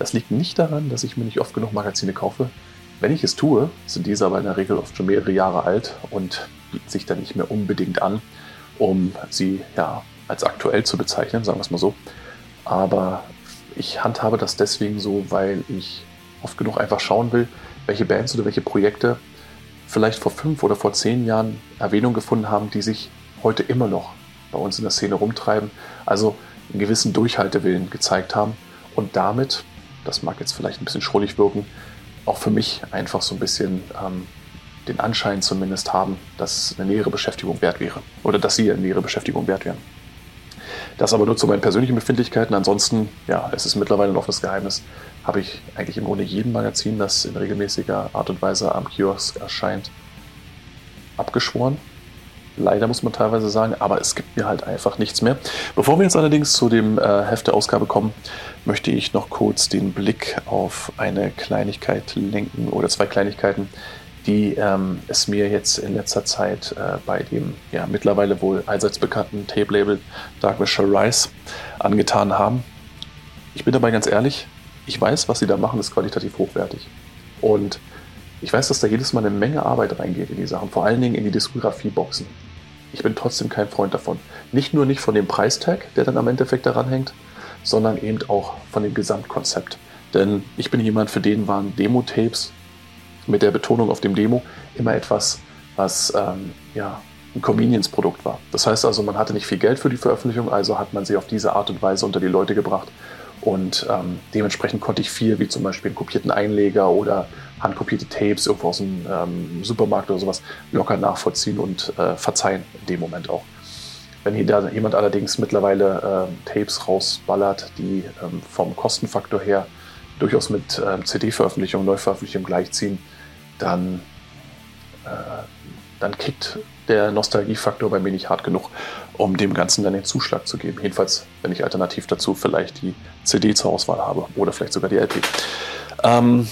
Das liegt nicht daran, dass ich mir nicht oft genug Magazine kaufe. Wenn ich es tue, sind diese aber in der Regel oft schon mehrere Jahre alt und bieten sich dann nicht mehr unbedingt an, um sie ja als aktuell zu bezeichnen, sagen wir es mal so. Aber ich handhabe das deswegen so, weil ich oft genug einfach schauen will, welche Bands oder welche Projekte vielleicht vor fünf oder vor zehn Jahren Erwähnung gefunden haben, die sich heute immer noch bei uns in der Szene rumtreiben, also einen gewissen Durchhaltewillen gezeigt haben und damit, das mag jetzt vielleicht ein bisschen schrullig wirken, auch für mich einfach so ein bisschen ähm, den Anschein zumindest haben, dass eine nähere Beschäftigung wert wäre oder dass sie eine nähere Beschäftigung wert wären. Das aber nur zu meinen persönlichen Befindlichkeiten. Ansonsten, ja, es ist mittlerweile ein offenes Geheimnis, habe ich eigentlich im Grunde jedem Magazin, das in regelmäßiger Art und Weise am Kiosk erscheint, abgeschworen. Leider muss man teilweise sagen, aber es gibt mir halt einfach nichts mehr. Bevor wir jetzt allerdings zu dem äh, Heft der Ausgabe kommen, möchte ich noch kurz den Blick auf eine Kleinigkeit lenken oder zwei Kleinigkeiten, die ähm, es mir jetzt in letzter Zeit äh, bei dem ja, mittlerweile wohl allseits bekannten Tape-Label Shall Rise angetan haben. Ich bin dabei ganz ehrlich, ich weiß, was sie da machen, ist qualitativ hochwertig. Und ich weiß, dass da jedes Mal eine Menge Arbeit reingeht in die Sachen, vor allen Dingen in die Diskografie-Boxen. Ich bin trotzdem kein Freund davon. Nicht nur nicht von dem Preistag, der dann am Endeffekt daran hängt, sondern eben auch von dem Gesamtkonzept. Denn ich bin jemand, für den waren Demo-Tapes mit der Betonung auf dem Demo immer etwas, was ähm, ja, ein Convenience-Produkt war. Das heißt also, man hatte nicht viel Geld für die Veröffentlichung, also hat man sie auf diese Art und Weise unter die Leute gebracht. Und ähm, dementsprechend konnte ich viel, wie zum Beispiel einen kopierten Einleger oder handkopierte Tapes irgendwo aus dem ähm, Supermarkt oder sowas, locker nachvollziehen und äh, verzeihen in dem Moment auch. Wenn hier da jemand allerdings mittlerweile ähm, Tapes rausballert, die ähm, vom Kostenfaktor her durchaus mit ähm, CD-Veröffentlichung, Neuveröffentlichung gleichziehen, dann, äh, dann kickt der Nostalgiefaktor bei mir nicht hart genug, um dem Ganzen dann den Zuschlag zu geben. Jedenfalls, wenn ich alternativ dazu vielleicht die CD zur Auswahl habe oder vielleicht sogar die LP. Ähm,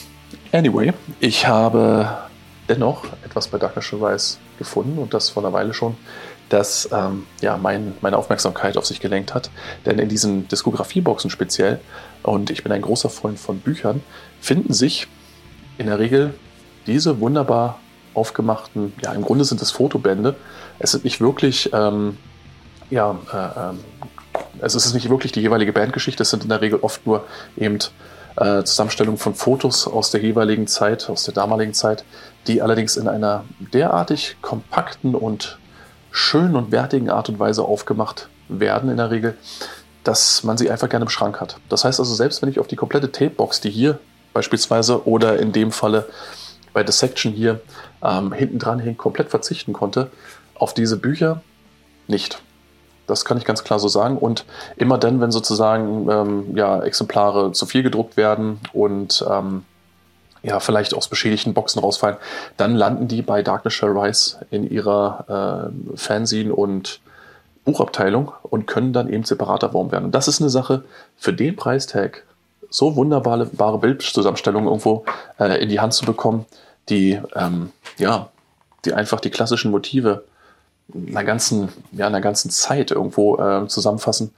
anyway, ich habe dennoch etwas bei Darkness Rise gefunden und das vor einer Weile schon, das ähm, ja, mein, meine Aufmerksamkeit auf sich gelenkt hat. Denn in diesen Diskografie-Boxen speziell, und ich bin ein großer Freund von Büchern, finden sich in der Regel diese wunderbar aufgemachten, ja, im Grunde sind es Fotobände. Es sind nicht wirklich, ähm, ja, äh, ähm, also es ist nicht wirklich die jeweilige Bandgeschichte, es sind in der Regel oft nur eben äh, Zusammenstellungen von Fotos aus der jeweiligen Zeit, aus der damaligen Zeit, die allerdings in einer derartig kompakten und schönen und wertigen Art und Weise aufgemacht werden in der Regel, dass man sie einfach gerne im Schrank hat. Das heißt also, selbst wenn ich auf die komplette Tapebox, die hier beispielsweise oder in dem Falle bei The Section hier ähm, hinten dran hängt, komplett verzichten konnte, auf diese Bücher nicht. Das kann ich ganz klar so sagen. Und immer dann, wenn sozusagen ähm, ja, Exemplare zu viel gedruckt werden und ähm, ja, vielleicht aus beschädigten Boxen rausfallen, dann landen die bei Darkness Shall Rise in ihrer äh, Fanzine und Buchabteilung und können dann eben separat erworben werden. Und das ist eine Sache, für den Preistag so wunderbare Bildzusammenstellungen irgendwo äh, in die Hand zu bekommen, die, ähm, ja, die einfach die klassischen Motive einer ganzen, ja, einer ganzen Zeit irgendwo äh, zusammenfassen.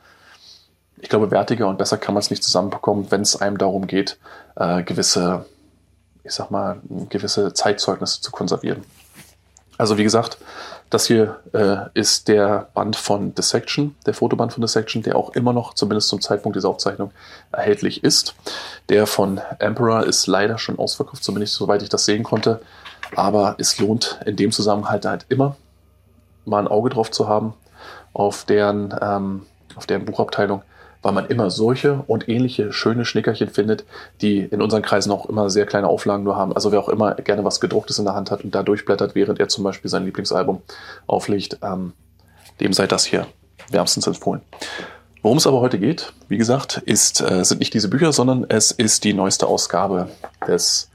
Ich glaube, wertiger und besser kann man es nicht zusammenbekommen, wenn es einem darum geht, äh, gewisse ich sag mal, gewisse Zeitzeugnisse zu konservieren. Also wie gesagt, das hier äh, ist der Band von The Section, der Fotoband von The Section, der auch immer noch, zumindest zum Zeitpunkt dieser Aufzeichnung, erhältlich ist. Der von Emperor ist leider schon ausverkauft, zumindest soweit ich das sehen konnte. Aber es lohnt in dem Zusammenhang halt immer, mal ein Auge drauf zu haben auf deren, ähm, auf deren Buchabteilung weil man immer solche und ähnliche schöne Schnickerchen findet, die in unseren Kreisen auch immer sehr kleine Auflagen nur haben. Also wer auch immer gerne was gedrucktes in der Hand hat und da durchblättert, während er zum Beispiel sein Lieblingsalbum auflegt, ähm, dem sei das hier wärmstens empfohlen. Worum es aber heute geht, wie gesagt, ist, äh, sind nicht diese Bücher, sondern es ist die neueste Ausgabe des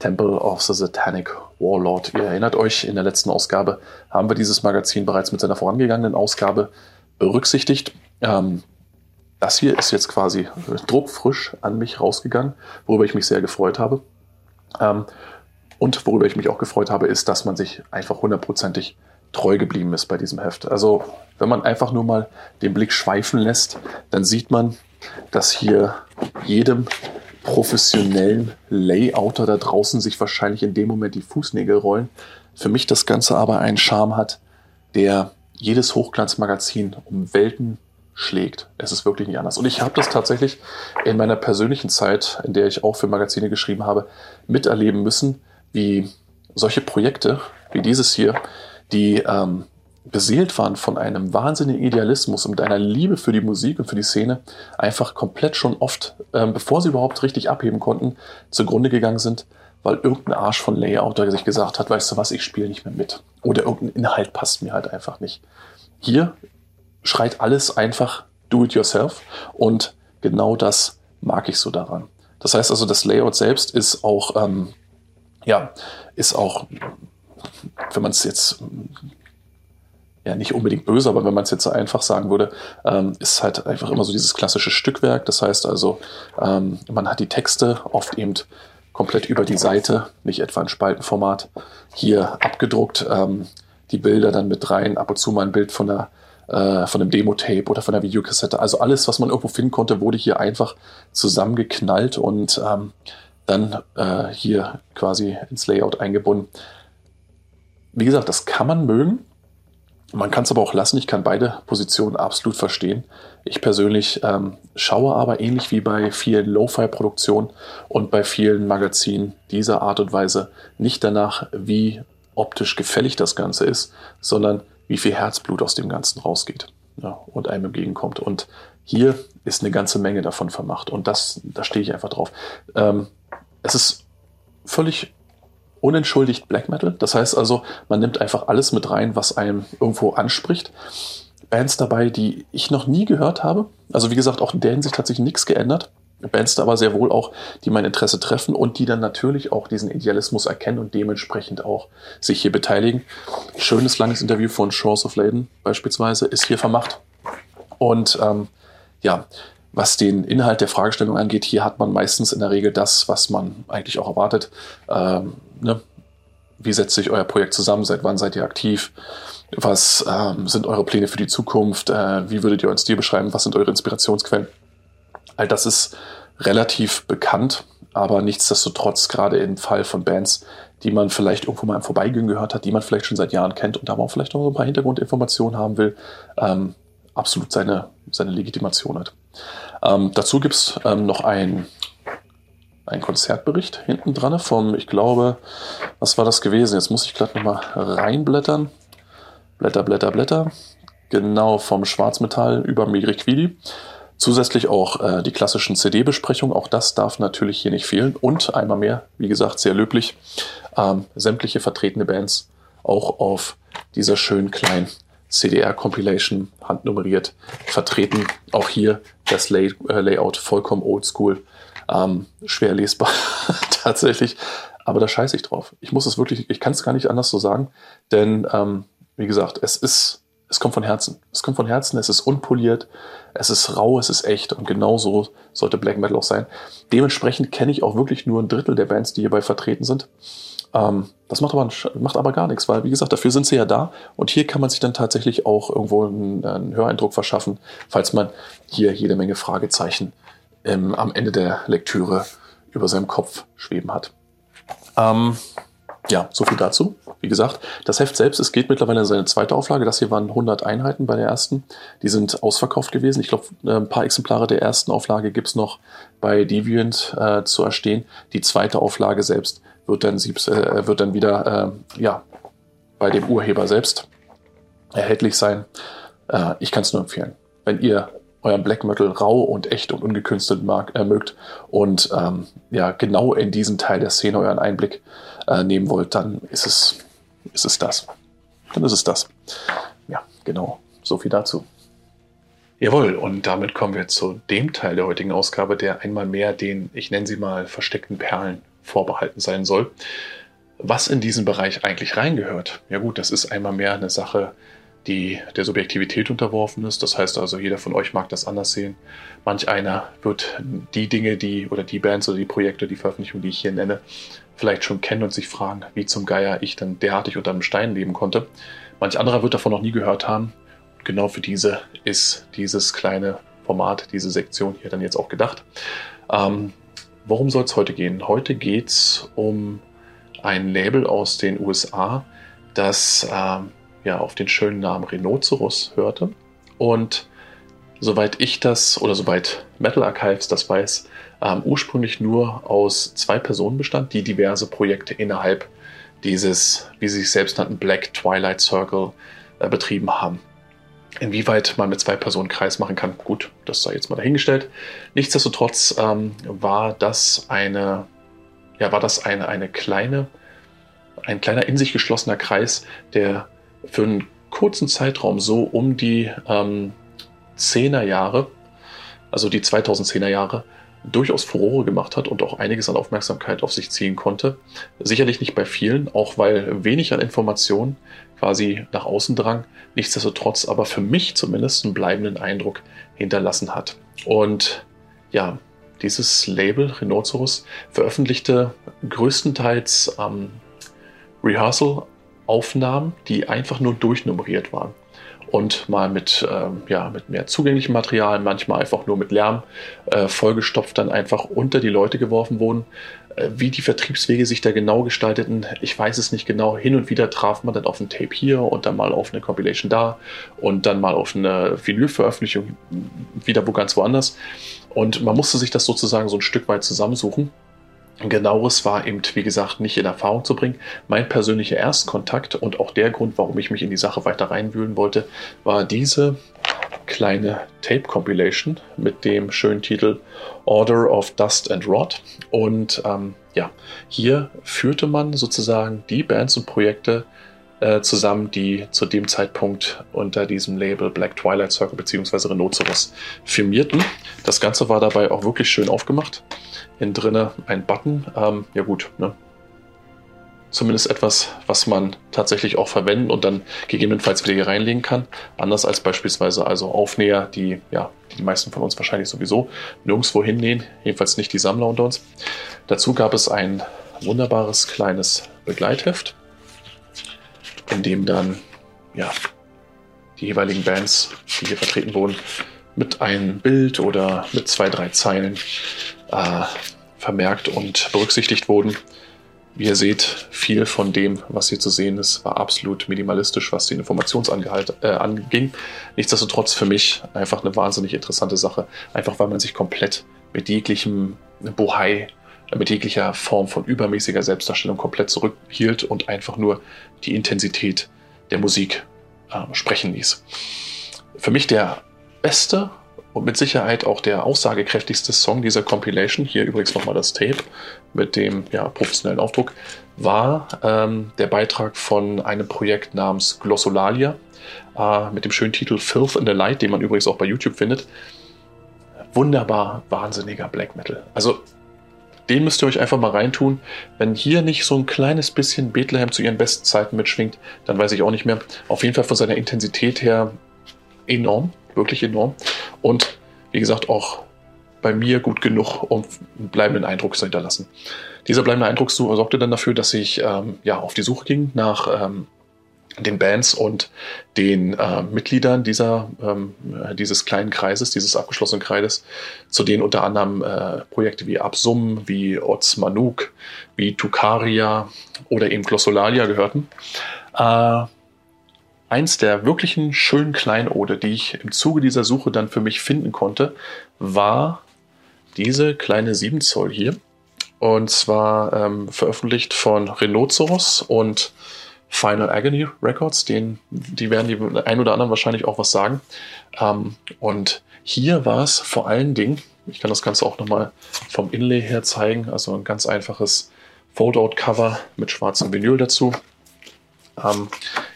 Temple of the Satanic Warlord. Ihr erinnert euch, in der letzten Ausgabe haben wir dieses Magazin bereits mit seiner vorangegangenen Ausgabe berücksichtigt. Ähm, das hier ist jetzt quasi druckfrisch an mich rausgegangen, worüber ich mich sehr gefreut habe. Ähm, Und worüber ich mich auch gefreut habe, ist, dass man sich einfach hundertprozentig treu geblieben ist bei diesem Heft. Also wenn man einfach nur mal den Blick schweifen lässt, dann sieht man, dass hier jedem professionellen Layouter da draußen sich wahrscheinlich in dem Moment die Fußnägel rollen. Für mich das Ganze aber einen Charme hat, der jedes Hochglanzmagazin um Welten schlägt. Es ist wirklich nicht anders. Und ich habe das tatsächlich in meiner persönlichen Zeit, in der ich auch für Magazine geschrieben habe, miterleben müssen, wie solche Projekte wie dieses hier, die ähm, beseelt waren von einem wahnsinnigen Idealismus und einer Liebe für die Musik und für die Szene, einfach komplett schon oft, ähm, bevor sie überhaupt richtig abheben konnten, zugrunde gegangen sind, weil irgendein Arsch von Layouter sich gesagt hat, weißt du was, ich spiele nicht mehr mit. Oder irgendein Inhalt passt mir halt einfach nicht. Hier schreit alles einfach do it yourself und genau das mag ich so daran. Das heißt also, das Layout selbst ist auch, ähm, ja, ist auch, wenn man es jetzt ja nicht unbedingt böse, aber wenn man es jetzt so einfach sagen würde, ähm, ist halt einfach immer so dieses klassische Stückwerk. Das heißt also, ähm, man hat die Texte oft eben komplett über die Seite, nicht etwa in Spaltenformat, hier abgedruckt. Ähm, die Bilder dann mit rein, ab und zu mal ein Bild von der äh, von einem Demo-Tape oder von einer Videokassette. Also alles, was man irgendwo finden konnte, wurde hier einfach zusammengeknallt und ähm, dann äh, hier quasi ins Layout eingebunden. Wie gesagt, das kann man mögen. Man kann es aber auch lassen. Ich kann beide Positionen absolut verstehen. Ich persönlich ähm, schaue aber ähnlich wie bei vielen Lo-Fi-Produktionen und bei vielen Magazinen dieser Art und Weise nicht danach, wie optisch gefällig das Ganze ist, sondern wie viel Herzblut aus dem Ganzen rausgeht ja, und einem entgegenkommt. Und hier ist eine ganze Menge davon vermacht und das, da stehe ich einfach drauf. Ähm, es ist völlig unentschuldigt Black Metal. Das heißt also, man nimmt einfach alles mit rein, was einem irgendwo anspricht. Bands dabei, die ich noch nie gehört habe. Also wie gesagt, auch in der Hinsicht hat sich nichts geändert. Bands da aber sehr wohl auch, die mein Interesse treffen und die dann natürlich auch diesen Idealismus erkennen und dementsprechend auch sich hier beteiligen. Schönes langes Interview von Shores of Leyden beispielsweise ist hier vermacht. Und ähm, ja, was den Inhalt der Fragestellung angeht, hier hat man meistens in der Regel das, was man eigentlich auch erwartet. Ähm, ne? Wie setzt sich euer Projekt zusammen? Seit wann seid ihr aktiv? Was ähm, sind eure Pläne für die Zukunft? Äh, wie würdet ihr euren Stil beschreiben? Was sind eure Inspirationsquellen? All das ist relativ bekannt, aber nichtsdestotrotz, gerade im Fall von Bands, die man vielleicht irgendwo mal im Vorbeigehen gehört hat, die man vielleicht schon seit Jahren kennt und aber auch vielleicht noch so ein paar Hintergrundinformationen haben will, ähm, absolut seine, seine Legitimation hat. Ähm, dazu gibt es ähm, noch ein, ein Konzertbericht hinten dran vom, ich glaube, was war das gewesen? Jetzt muss ich gerade nochmal reinblättern. Blätter, Blätter, Blätter. Genau vom Schwarzmetall über Miriquidi. Zusätzlich auch äh, die klassischen CD-Besprechungen, auch das darf natürlich hier nicht fehlen. Und einmal mehr, wie gesagt, sehr löblich, ähm, sämtliche vertretene Bands auch auf dieser schönen kleinen CDR-Compilation handnummeriert vertreten. Auch hier das Lay äh, Layout vollkommen oldschool, ähm, schwer lesbar tatsächlich. Aber da scheiße ich drauf. Ich muss es wirklich, ich kann es gar nicht anders so sagen, denn ähm, wie gesagt, es ist, es kommt von Herzen. Es kommt von Herzen, es ist unpoliert, es ist rau, es ist echt und genau so sollte Black Metal auch sein. Dementsprechend kenne ich auch wirklich nur ein Drittel der Bands, die hierbei vertreten sind. Ähm, das macht aber, macht aber gar nichts, weil, wie gesagt, dafür sind sie ja da. Und hier kann man sich dann tatsächlich auch irgendwo einen, einen Höreindruck verschaffen, falls man hier jede Menge Fragezeichen ähm, am Ende der Lektüre über seinem Kopf schweben hat. Ähm, ja, so viel dazu. Wie gesagt, das Heft selbst, es geht mittlerweile in seine zweite Auflage. Das hier waren 100 Einheiten bei der ersten. Die sind ausverkauft gewesen. Ich glaube, äh, ein paar Exemplare der ersten Auflage gibt's noch bei Deviant äh, zu erstehen. Die zweite Auflage selbst wird dann, äh, wird dann wieder äh, ja, bei dem Urheber selbst erhältlich sein. Äh, ich kann es nur empfehlen. Wenn ihr euren Black Metal rau und echt und ungekünstelt mag, äh, mögt und ähm, ja genau in diesen Teil der Szene euren Einblick nehmen wollt, dann ist es, ist es das. Dann ist es das. Ja, genau. So viel dazu. Jawohl, und damit kommen wir zu dem Teil der heutigen Ausgabe, der einmal mehr den, ich nenne sie mal, versteckten Perlen vorbehalten sein soll. Was in diesen Bereich eigentlich reingehört, ja gut, das ist einmal mehr eine Sache, die der Subjektivität unterworfen ist. Das heißt also, jeder von euch mag das anders sehen. Manch einer wird die Dinge, die oder die Bands oder die Projekte, die Veröffentlichungen, die ich hier nenne, vielleicht schon kennen und sich fragen, wie zum Geier ich dann derartig unter einem Stein leben konnte. Manch anderer wird davon noch nie gehört haben. genau für diese ist dieses kleine Format, diese Sektion hier dann jetzt auch gedacht. Ähm, worum soll es heute gehen? Heute geht es um ein Label aus den USA, das ähm, ja auf den schönen Namen Rhinoceros hörte. Und soweit ich das oder soweit Metal Archives das weiß, ähm, ursprünglich nur aus zwei Personen bestand, die diverse Projekte innerhalb dieses, wie sie sich selbst nannten, Black Twilight Circle äh, betrieben haben. Inwieweit man mit zwei Personen Kreis machen kann, gut, das sei jetzt mal dahingestellt. Nichtsdestotrotz ähm, war das eine, ja, war das eine, eine kleine, ein kleiner in sich geschlossener Kreis, der für einen kurzen Zeitraum so um die ähm, 10er Jahre, also die 2010er Jahre, durchaus Furore gemacht hat und auch einiges an Aufmerksamkeit auf sich ziehen konnte. Sicherlich nicht bei vielen, auch weil wenig an Informationen quasi nach außen drang, nichtsdestotrotz aber für mich zumindest einen bleibenden Eindruck hinterlassen hat. Und ja, dieses Label Rhinoceros veröffentlichte größtenteils ähm, Rehearsal-Aufnahmen, die einfach nur durchnummeriert waren und mal mit, ähm, ja, mit mehr zugänglichem Material, manchmal einfach nur mit Lärm äh, vollgestopft dann einfach unter die Leute geworfen wurden. Äh, wie die Vertriebswege sich da genau gestalteten, ich weiß es nicht genau. Hin und wieder traf man dann auf ein Tape hier und dann mal auf eine Compilation da und dann mal auf eine Vinylveröffentlichung wieder wo ganz woanders. Und man musste sich das sozusagen so ein Stück weit zusammensuchen. Genaueres war eben, wie gesagt, nicht in Erfahrung zu bringen. Mein persönlicher Erstkontakt und auch der Grund, warum ich mich in die Sache weiter reinwühlen wollte, war diese kleine Tape-Compilation mit dem schönen Titel Order of Dust and Rot. Und ähm, ja, hier führte man sozusagen die Bands und Projekte äh, zusammen, die zu dem Zeitpunkt unter diesem Label Black Twilight Circle bzw. Rhinoceros firmierten. Das Ganze war dabei auch wirklich schön aufgemacht innen drinne ein Button. Ähm, ja gut, ne? Zumindest etwas, was man tatsächlich auch verwenden und dann gegebenenfalls wieder hier reinlegen kann. Anders als beispielsweise also Aufnäher, die ja die meisten von uns wahrscheinlich sowieso nirgendwo hinnähen, jedenfalls nicht die Sammler unter uns. Dazu gab es ein wunderbares kleines Begleitheft, in dem dann ja die jeweiligen Bands, die hier vertreten wurden, mit einem Bild oder mit zwei, drei Zeilen äh, vermerkt und berücksichtigt wurden. Wie ihr seht, viel von dem, was hier zu sehen ist, war absolut minimalistisch, was den Informationsangehalt äh, anging. Nichtsdestotrotz für mich einfach eine wahnsinnig interessante Sache, einfach weil man sich komplett mit jeglichem Bohai, mit jeglicher Form von übermäßiger Selbstdarstellung komplett zurückhielt und einfach nur die Intensität der Musik äh, sprechen ließ. Für mich der beste und mit Sicherheit auch der aussagekräftigste Song dieser Compilation, hier übrigens nochmal das Tape mit dem ja, professionellen Aufdruck, war ähm, der Beitrag von einem Projekt namens Glossolalia äh, mit dem schönen Titel Filth in the Light, den man übrigens auch bei YouTube findet. Wunderbar wahnsinniger Black Metal. Also den müsst ihr euch einfach mal reintun. Wenn hier nicht so ein kleines bisschen Bethlehem zu ihren besten Zeiten mitschwingt, dann weiß ich auch nicht mehr. Auf jeden Fall von seiner Intensität her enorm wirklich enorm. Und wie gesagt, auch bei mir gut genug, um einen bleibenden Eindruck zu hinterlassen. Dieser bleibende Eindruck sorgte dann dafür, dass ich ähm, ja, auf die Suche ging nach ähm, den Bands und den äh, Mitgliedern dieser, ähm, dieses kleinen Kreises, dieses abgeschlossenen Kreises, zu denen unter anderem äh, Projekte wie Absum, wie Oz Manuk, wie Tukaria oder eben Glossolalia gehörten. Äh, eins der wirklichen schönen Kleinode, die ich im Zuge dieser Suche dann für mich finden konnte, war diese kleine 7 Zoll hier. Und zwar ähm, veröffentlicht von Rhinoceros und Final Agony Records. Den, die werden die ein oder anderen wahrscheinlich auch was sagen. Ähm, und hier war es vor allen Dingen, ich kann das Ganze auch nochmal vom Inlay her zeigen, also ein ganz einfaches Foldout-Cover mit schwarzem Vinyl dazu. Ähm,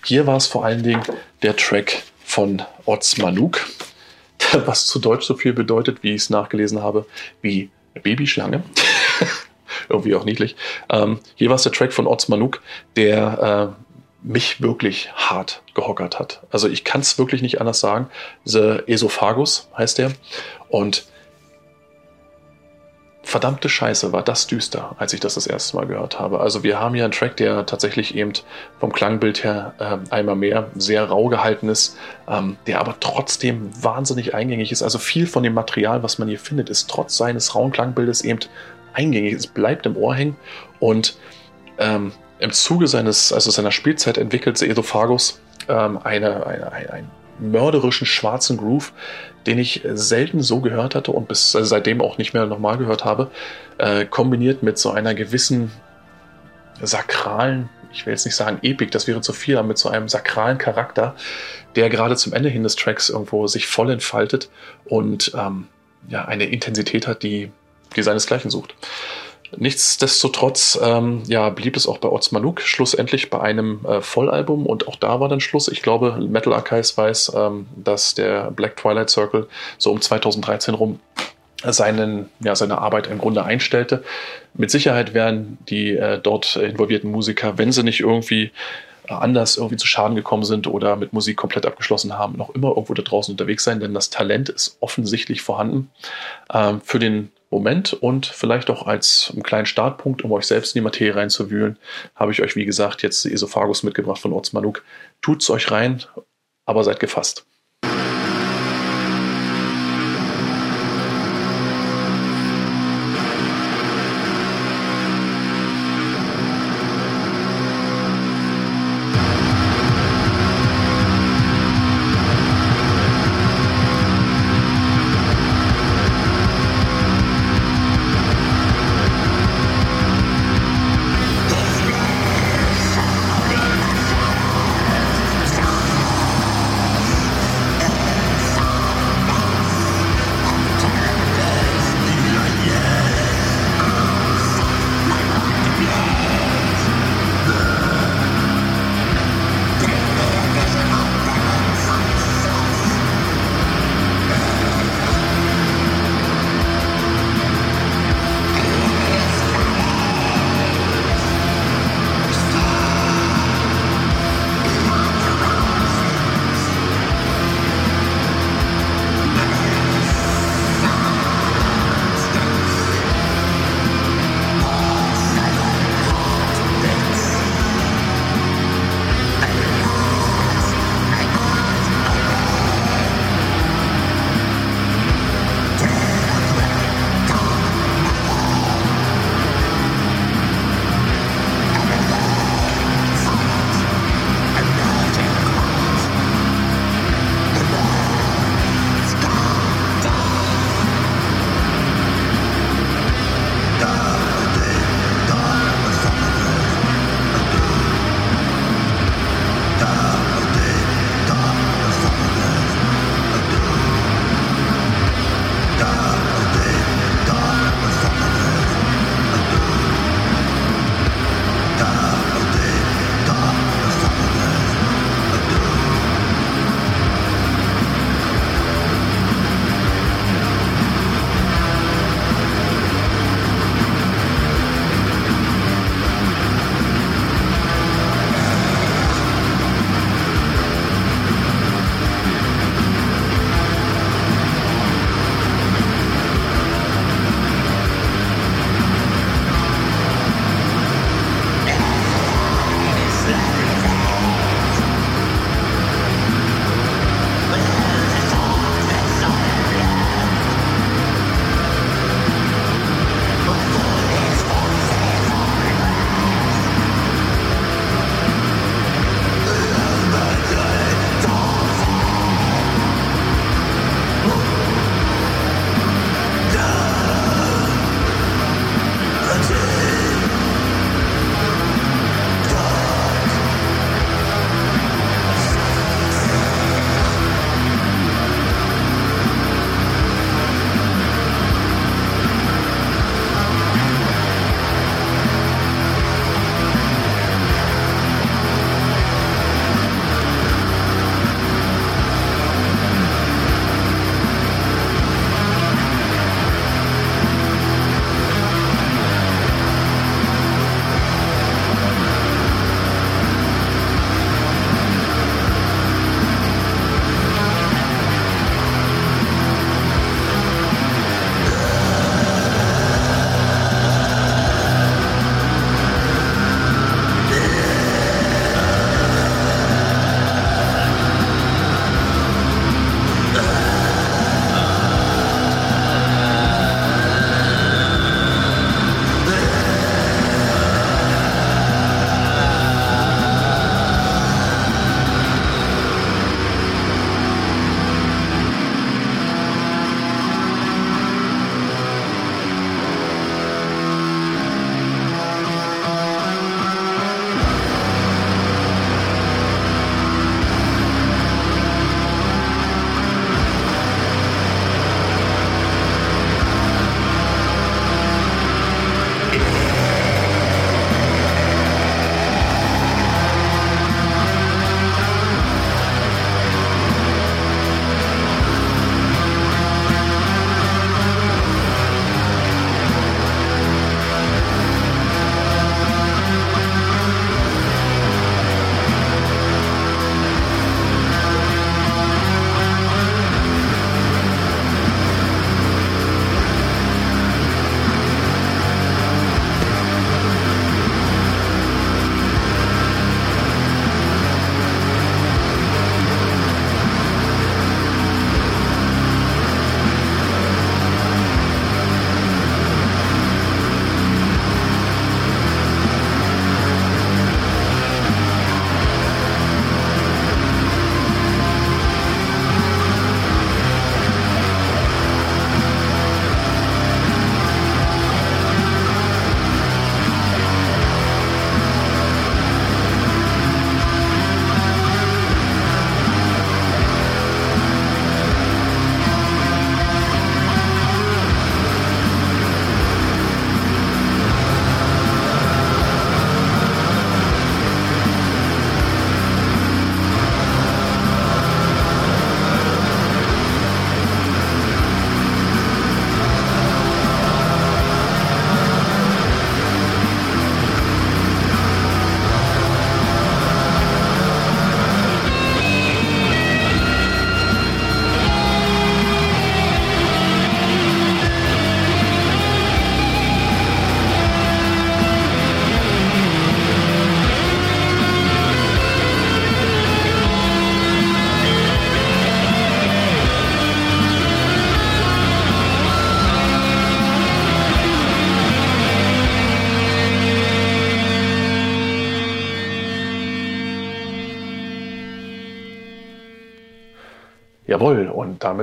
hier war es vor allen Dingen der Track von Oz Manuk, was zu Deutsch so viel bedeutet, wie ich es nachgelesen habe, wie Babyschlange. Irgendwie auch niedlich. Ähm, hier war es der Track von Oz Manuk, der äh, mich wirklich hart gehockert hat. Also ich kann es wirklich nicht anders sagen. The Esophagus heißt der. Und verdammte Scheiße, war das düster, als ich das das erste Mal gehört habe. Also wir haben hier einen Track, der tatsächlich eben vom Klangbild her äh, einmal mehr sehr rau gehalten ist, ähm, der aber trotzdem wahnsinnig eingängig ist. Also viel von dem Material, was man hier findet, ist trotz seines rauen Klangbildes eben eingängig. Es bleibt im Ohr hängen und ähm, im Zuge seines, also seiner Spielzeit entwickelt Edophagus ähm, eine, eine, eine, einen mörderischen schwarzen Groove, den ich selten so gehört hatte und bis also seitdem auch nicht mehr nochmal gehört habe, äh, kombiniert mit so einer gewissen sakralen, ich will jetzt nicht sagen Epik, das wäre zu viel, aber mit so einem sakralen Charakter, der gerade zum Ende hin des Tracks irgendwo sich voll entfaltet und ähm, ja, eine Intensität hat, die, die seinesgleichen sucht. Nichtsdestotrotz ähm, ja, blieb es auch bei Oz Manuk schlussendlich bei einem äh, Vollalbum und auch da war dann Schluss. Ich glaube, Metal Archives weiß, ähm, dass der Black Twilight Circle so um 2013 rum seinen, ja, seine Arbeit im Grunde einstellte. Mit Sicherheit werden die äh, dort involvierten Musiker, wenn sie nicht irgendwie äh, anders irgendwie zu Schaden gekommen sind oder mit Musik komplett abgeschlossen haben, noch immer irgendwo da draußen unterwegs sein, denn das Talent ist offensichtlich vorhanden. Ähm, für den Moment und vielleicht auch als einen kleinen Startpunkt, um euch selbst in die Materie reinzuwühlen, habe ich euch, wie gesagt, jetzt Esophagus mitgebracht von Ortsmanuk. Tut's euch rein, aber seid gefasst.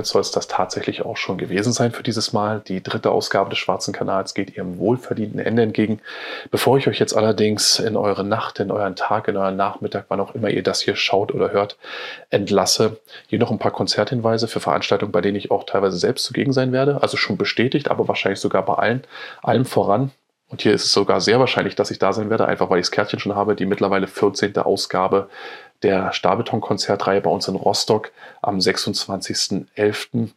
Damit soll es das tatsächlich auch schon gewesen sein für dieses Mal. Die dritte Ausgabe des Schwarzen Kanals geht ihrem wohlverdienten Ende entgegen. Bevor ich euch jetzt allerdings in eure Nacht, in euren Tag, in euren Nachmittag, wann auch immer ihr das hier schaut oder hört, entlasse, hier noch ein paar Konzerthinweise für Veranstaltungen, bei denen ich auch teilweise selbst zugegen sein werde. Also schon bestätigt, aber wahrscheinlich sogar bei allen. Allem voran und hier ist es sogar sehr wahrscheinlich, dass ich da sein werde, einfach weil ich das Kärtchen schon habe, die mittlerweile 14. Ausgabe der Stahlbeton-Konzertreihe bei uns in Rostock am 26.11.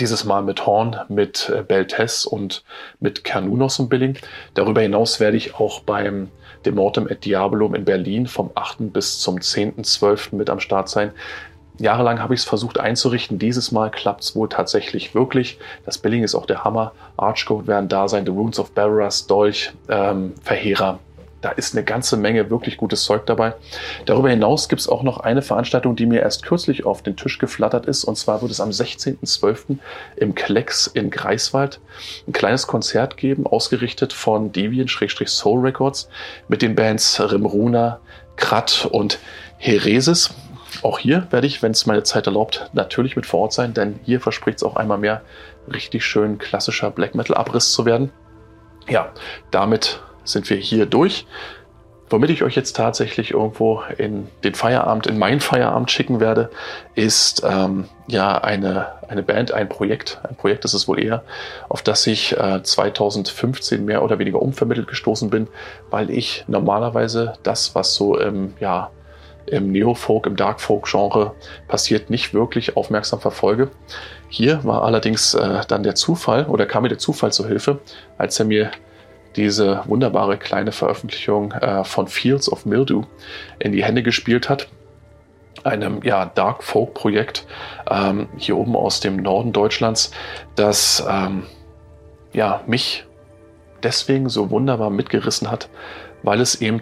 Dieses Mal mit Horn, mit äh, Beltes und mit Kernunos und Billing. Darüber hinaus werde ich auch beim Demortem et Diabolum in Berlin vom 8. bis zum 10.12. mit am Start sein. Jahrelang habe ich es versucht einzurichten. Dieses Mal klappt es wohl tatsächlich wirklich. Das Billing ist auch der Hammer. Archcode werden da sein, The Runes of Barbaras, Dolch, ähm, Verheerer, da ist eine ganze Menge wirklich gutes Zeug dabei. Darüber hinaus gibt es auch noch eine Veranstaltung, die mir erst kürzlich auf den Tisch geflattert ist. Und zwar wird es am 16.12. im Klecks in Greifswald ein kleines Konzert geben, ausgerichtet von Deviant-Soul Records mit den Bands Rimruna, Krat und Heresis. Auch hier werde ich, wenn es meine Zeit erlaubt, natürlich mit vor Ort sein, denn hier verspricht es auch einmal mehr richtig schön klassischer Black Metal Abriss zu werden. Ja, damit sind wir hier durch. Womit ich euch jetzt tatsächlich irgendwo in den Feierabend, in meinen Feierabend schicken werde, ist ähm, ja eine, eine Band, ein Projekt, ein Projekt ist es wohl eher, auf das ich äh, 2015 mehr oder weniger unvermittelt gestoßen bin, weil ich normalerweise das, was so im, ja, im Neofolk, im Darkfolk-Genre passiert, nicht wirklich aufmerksam verfolge. Hier war allerdings äh, dann der Zufall oder kam mir der Zufall zur Hilfe, als er mir diese wunderbare kleine Veröffentlichung äh, von Fields of Mildew in die Hände gespielt hat. Einem ja, Dark Folk Projekt ähm, hier oben aus dem Norden Deutschlands, das ähm, ja, mich deswegen so wunderbar mitgerissen hat, weil es eben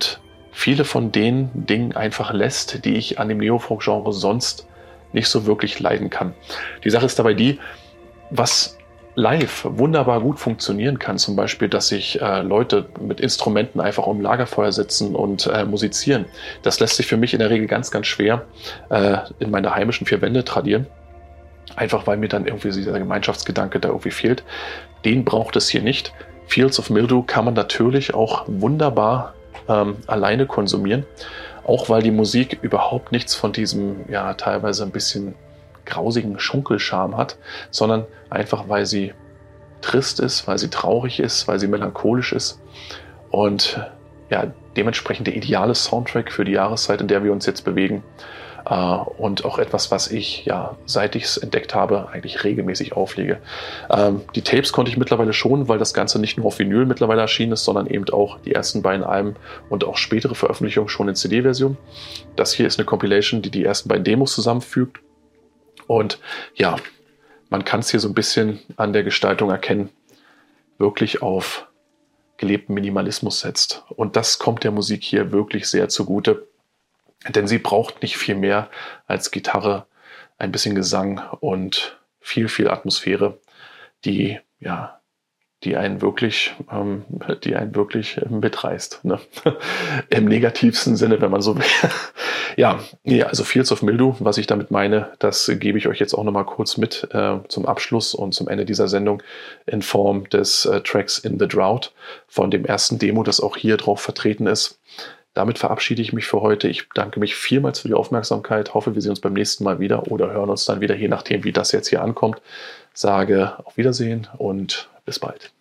viele von den Dingen einfach lässt, die ich an dem Neofolk-Genre sonst nicht so wirklich leiden kann. Die Sache ist dabei die, was live wunderbar gut funktionieren kann. Zum Beispiel, dass sich äh, Leute mit Instrumenten einfach um Lagerfeuer sitzen und äh, musizieren. Das lässt sich für mich in der Regel ganz, ganz schwer äh, in meine heimischen vier Wände tradieren. Einfach weil mir dann irgendwie dieser Gemeinschaftsgedanke da irgendwie fehlt. Den braucht es hier nicht. Fields of Mildew kann man natürlich auch wunderbar ähm, alleine konsumieren. Auch weil die Musik überhaupt nichts von diesem, ja, teilweise ein bisschen grausigen Schunkelscham hat, sondern einfach, weil sie trist ist, weil sie traurig ist, weil sie melancholisch ist und ja, dementsprechend der ideale Soundtrack für die Jahreszeit, in der wir uns jetzt bewegen. Äh, und auch etwas, was ich ja, seit ich es entdeckt habe, eigentlich regelmäßig auflege. Ähm, die Tapes konnte ich mittlerweile schon, weil das Ganze nicht nur auf Vinyl mittlerweile erschienen ist, sondern eben auch die ersten beiden Alben und auch spätere Veröffentlichungen schon in CD-Version. Das hier ist eine Compilation, die die ersten beiden Demos zusammenfügt und ja, man kann es hier so ein bisschen an der Gestaltung erkennen, wirklich auf gelebten Minimalismus setzt. Und das kommt der Musik hier wirklich sehr zugute, denn sie braucht nicht viel mehr als Gitarre, ein bisschen Gesang und viel, viel Atmosphäre, die ja die einen wirklich, ähm, die einen wirklich mitreißt. Ne? Im negativsten Sinne, wenn man so will. ja, nee, also Fields of Mildew, was ich damit meine, das gebe ich euch jetzt auch nochmal kurz mit äh, zum Abschluss und zum Ende dieser Sendung in Form des äh, Tracks In the Drought von dem ersten Demo, das auch hier drauf vertreten ist. Damit verabschiede ich mich für heute. Ich danke mich vielmals für die Aufmerksamkeit. Hoffe, wir sehen uns beim nächsten Mal wieder oder hören uns dann wieder, je nachdem, wie das jetzt hier ankommt. Sage auf Wiedersehen und bis bald.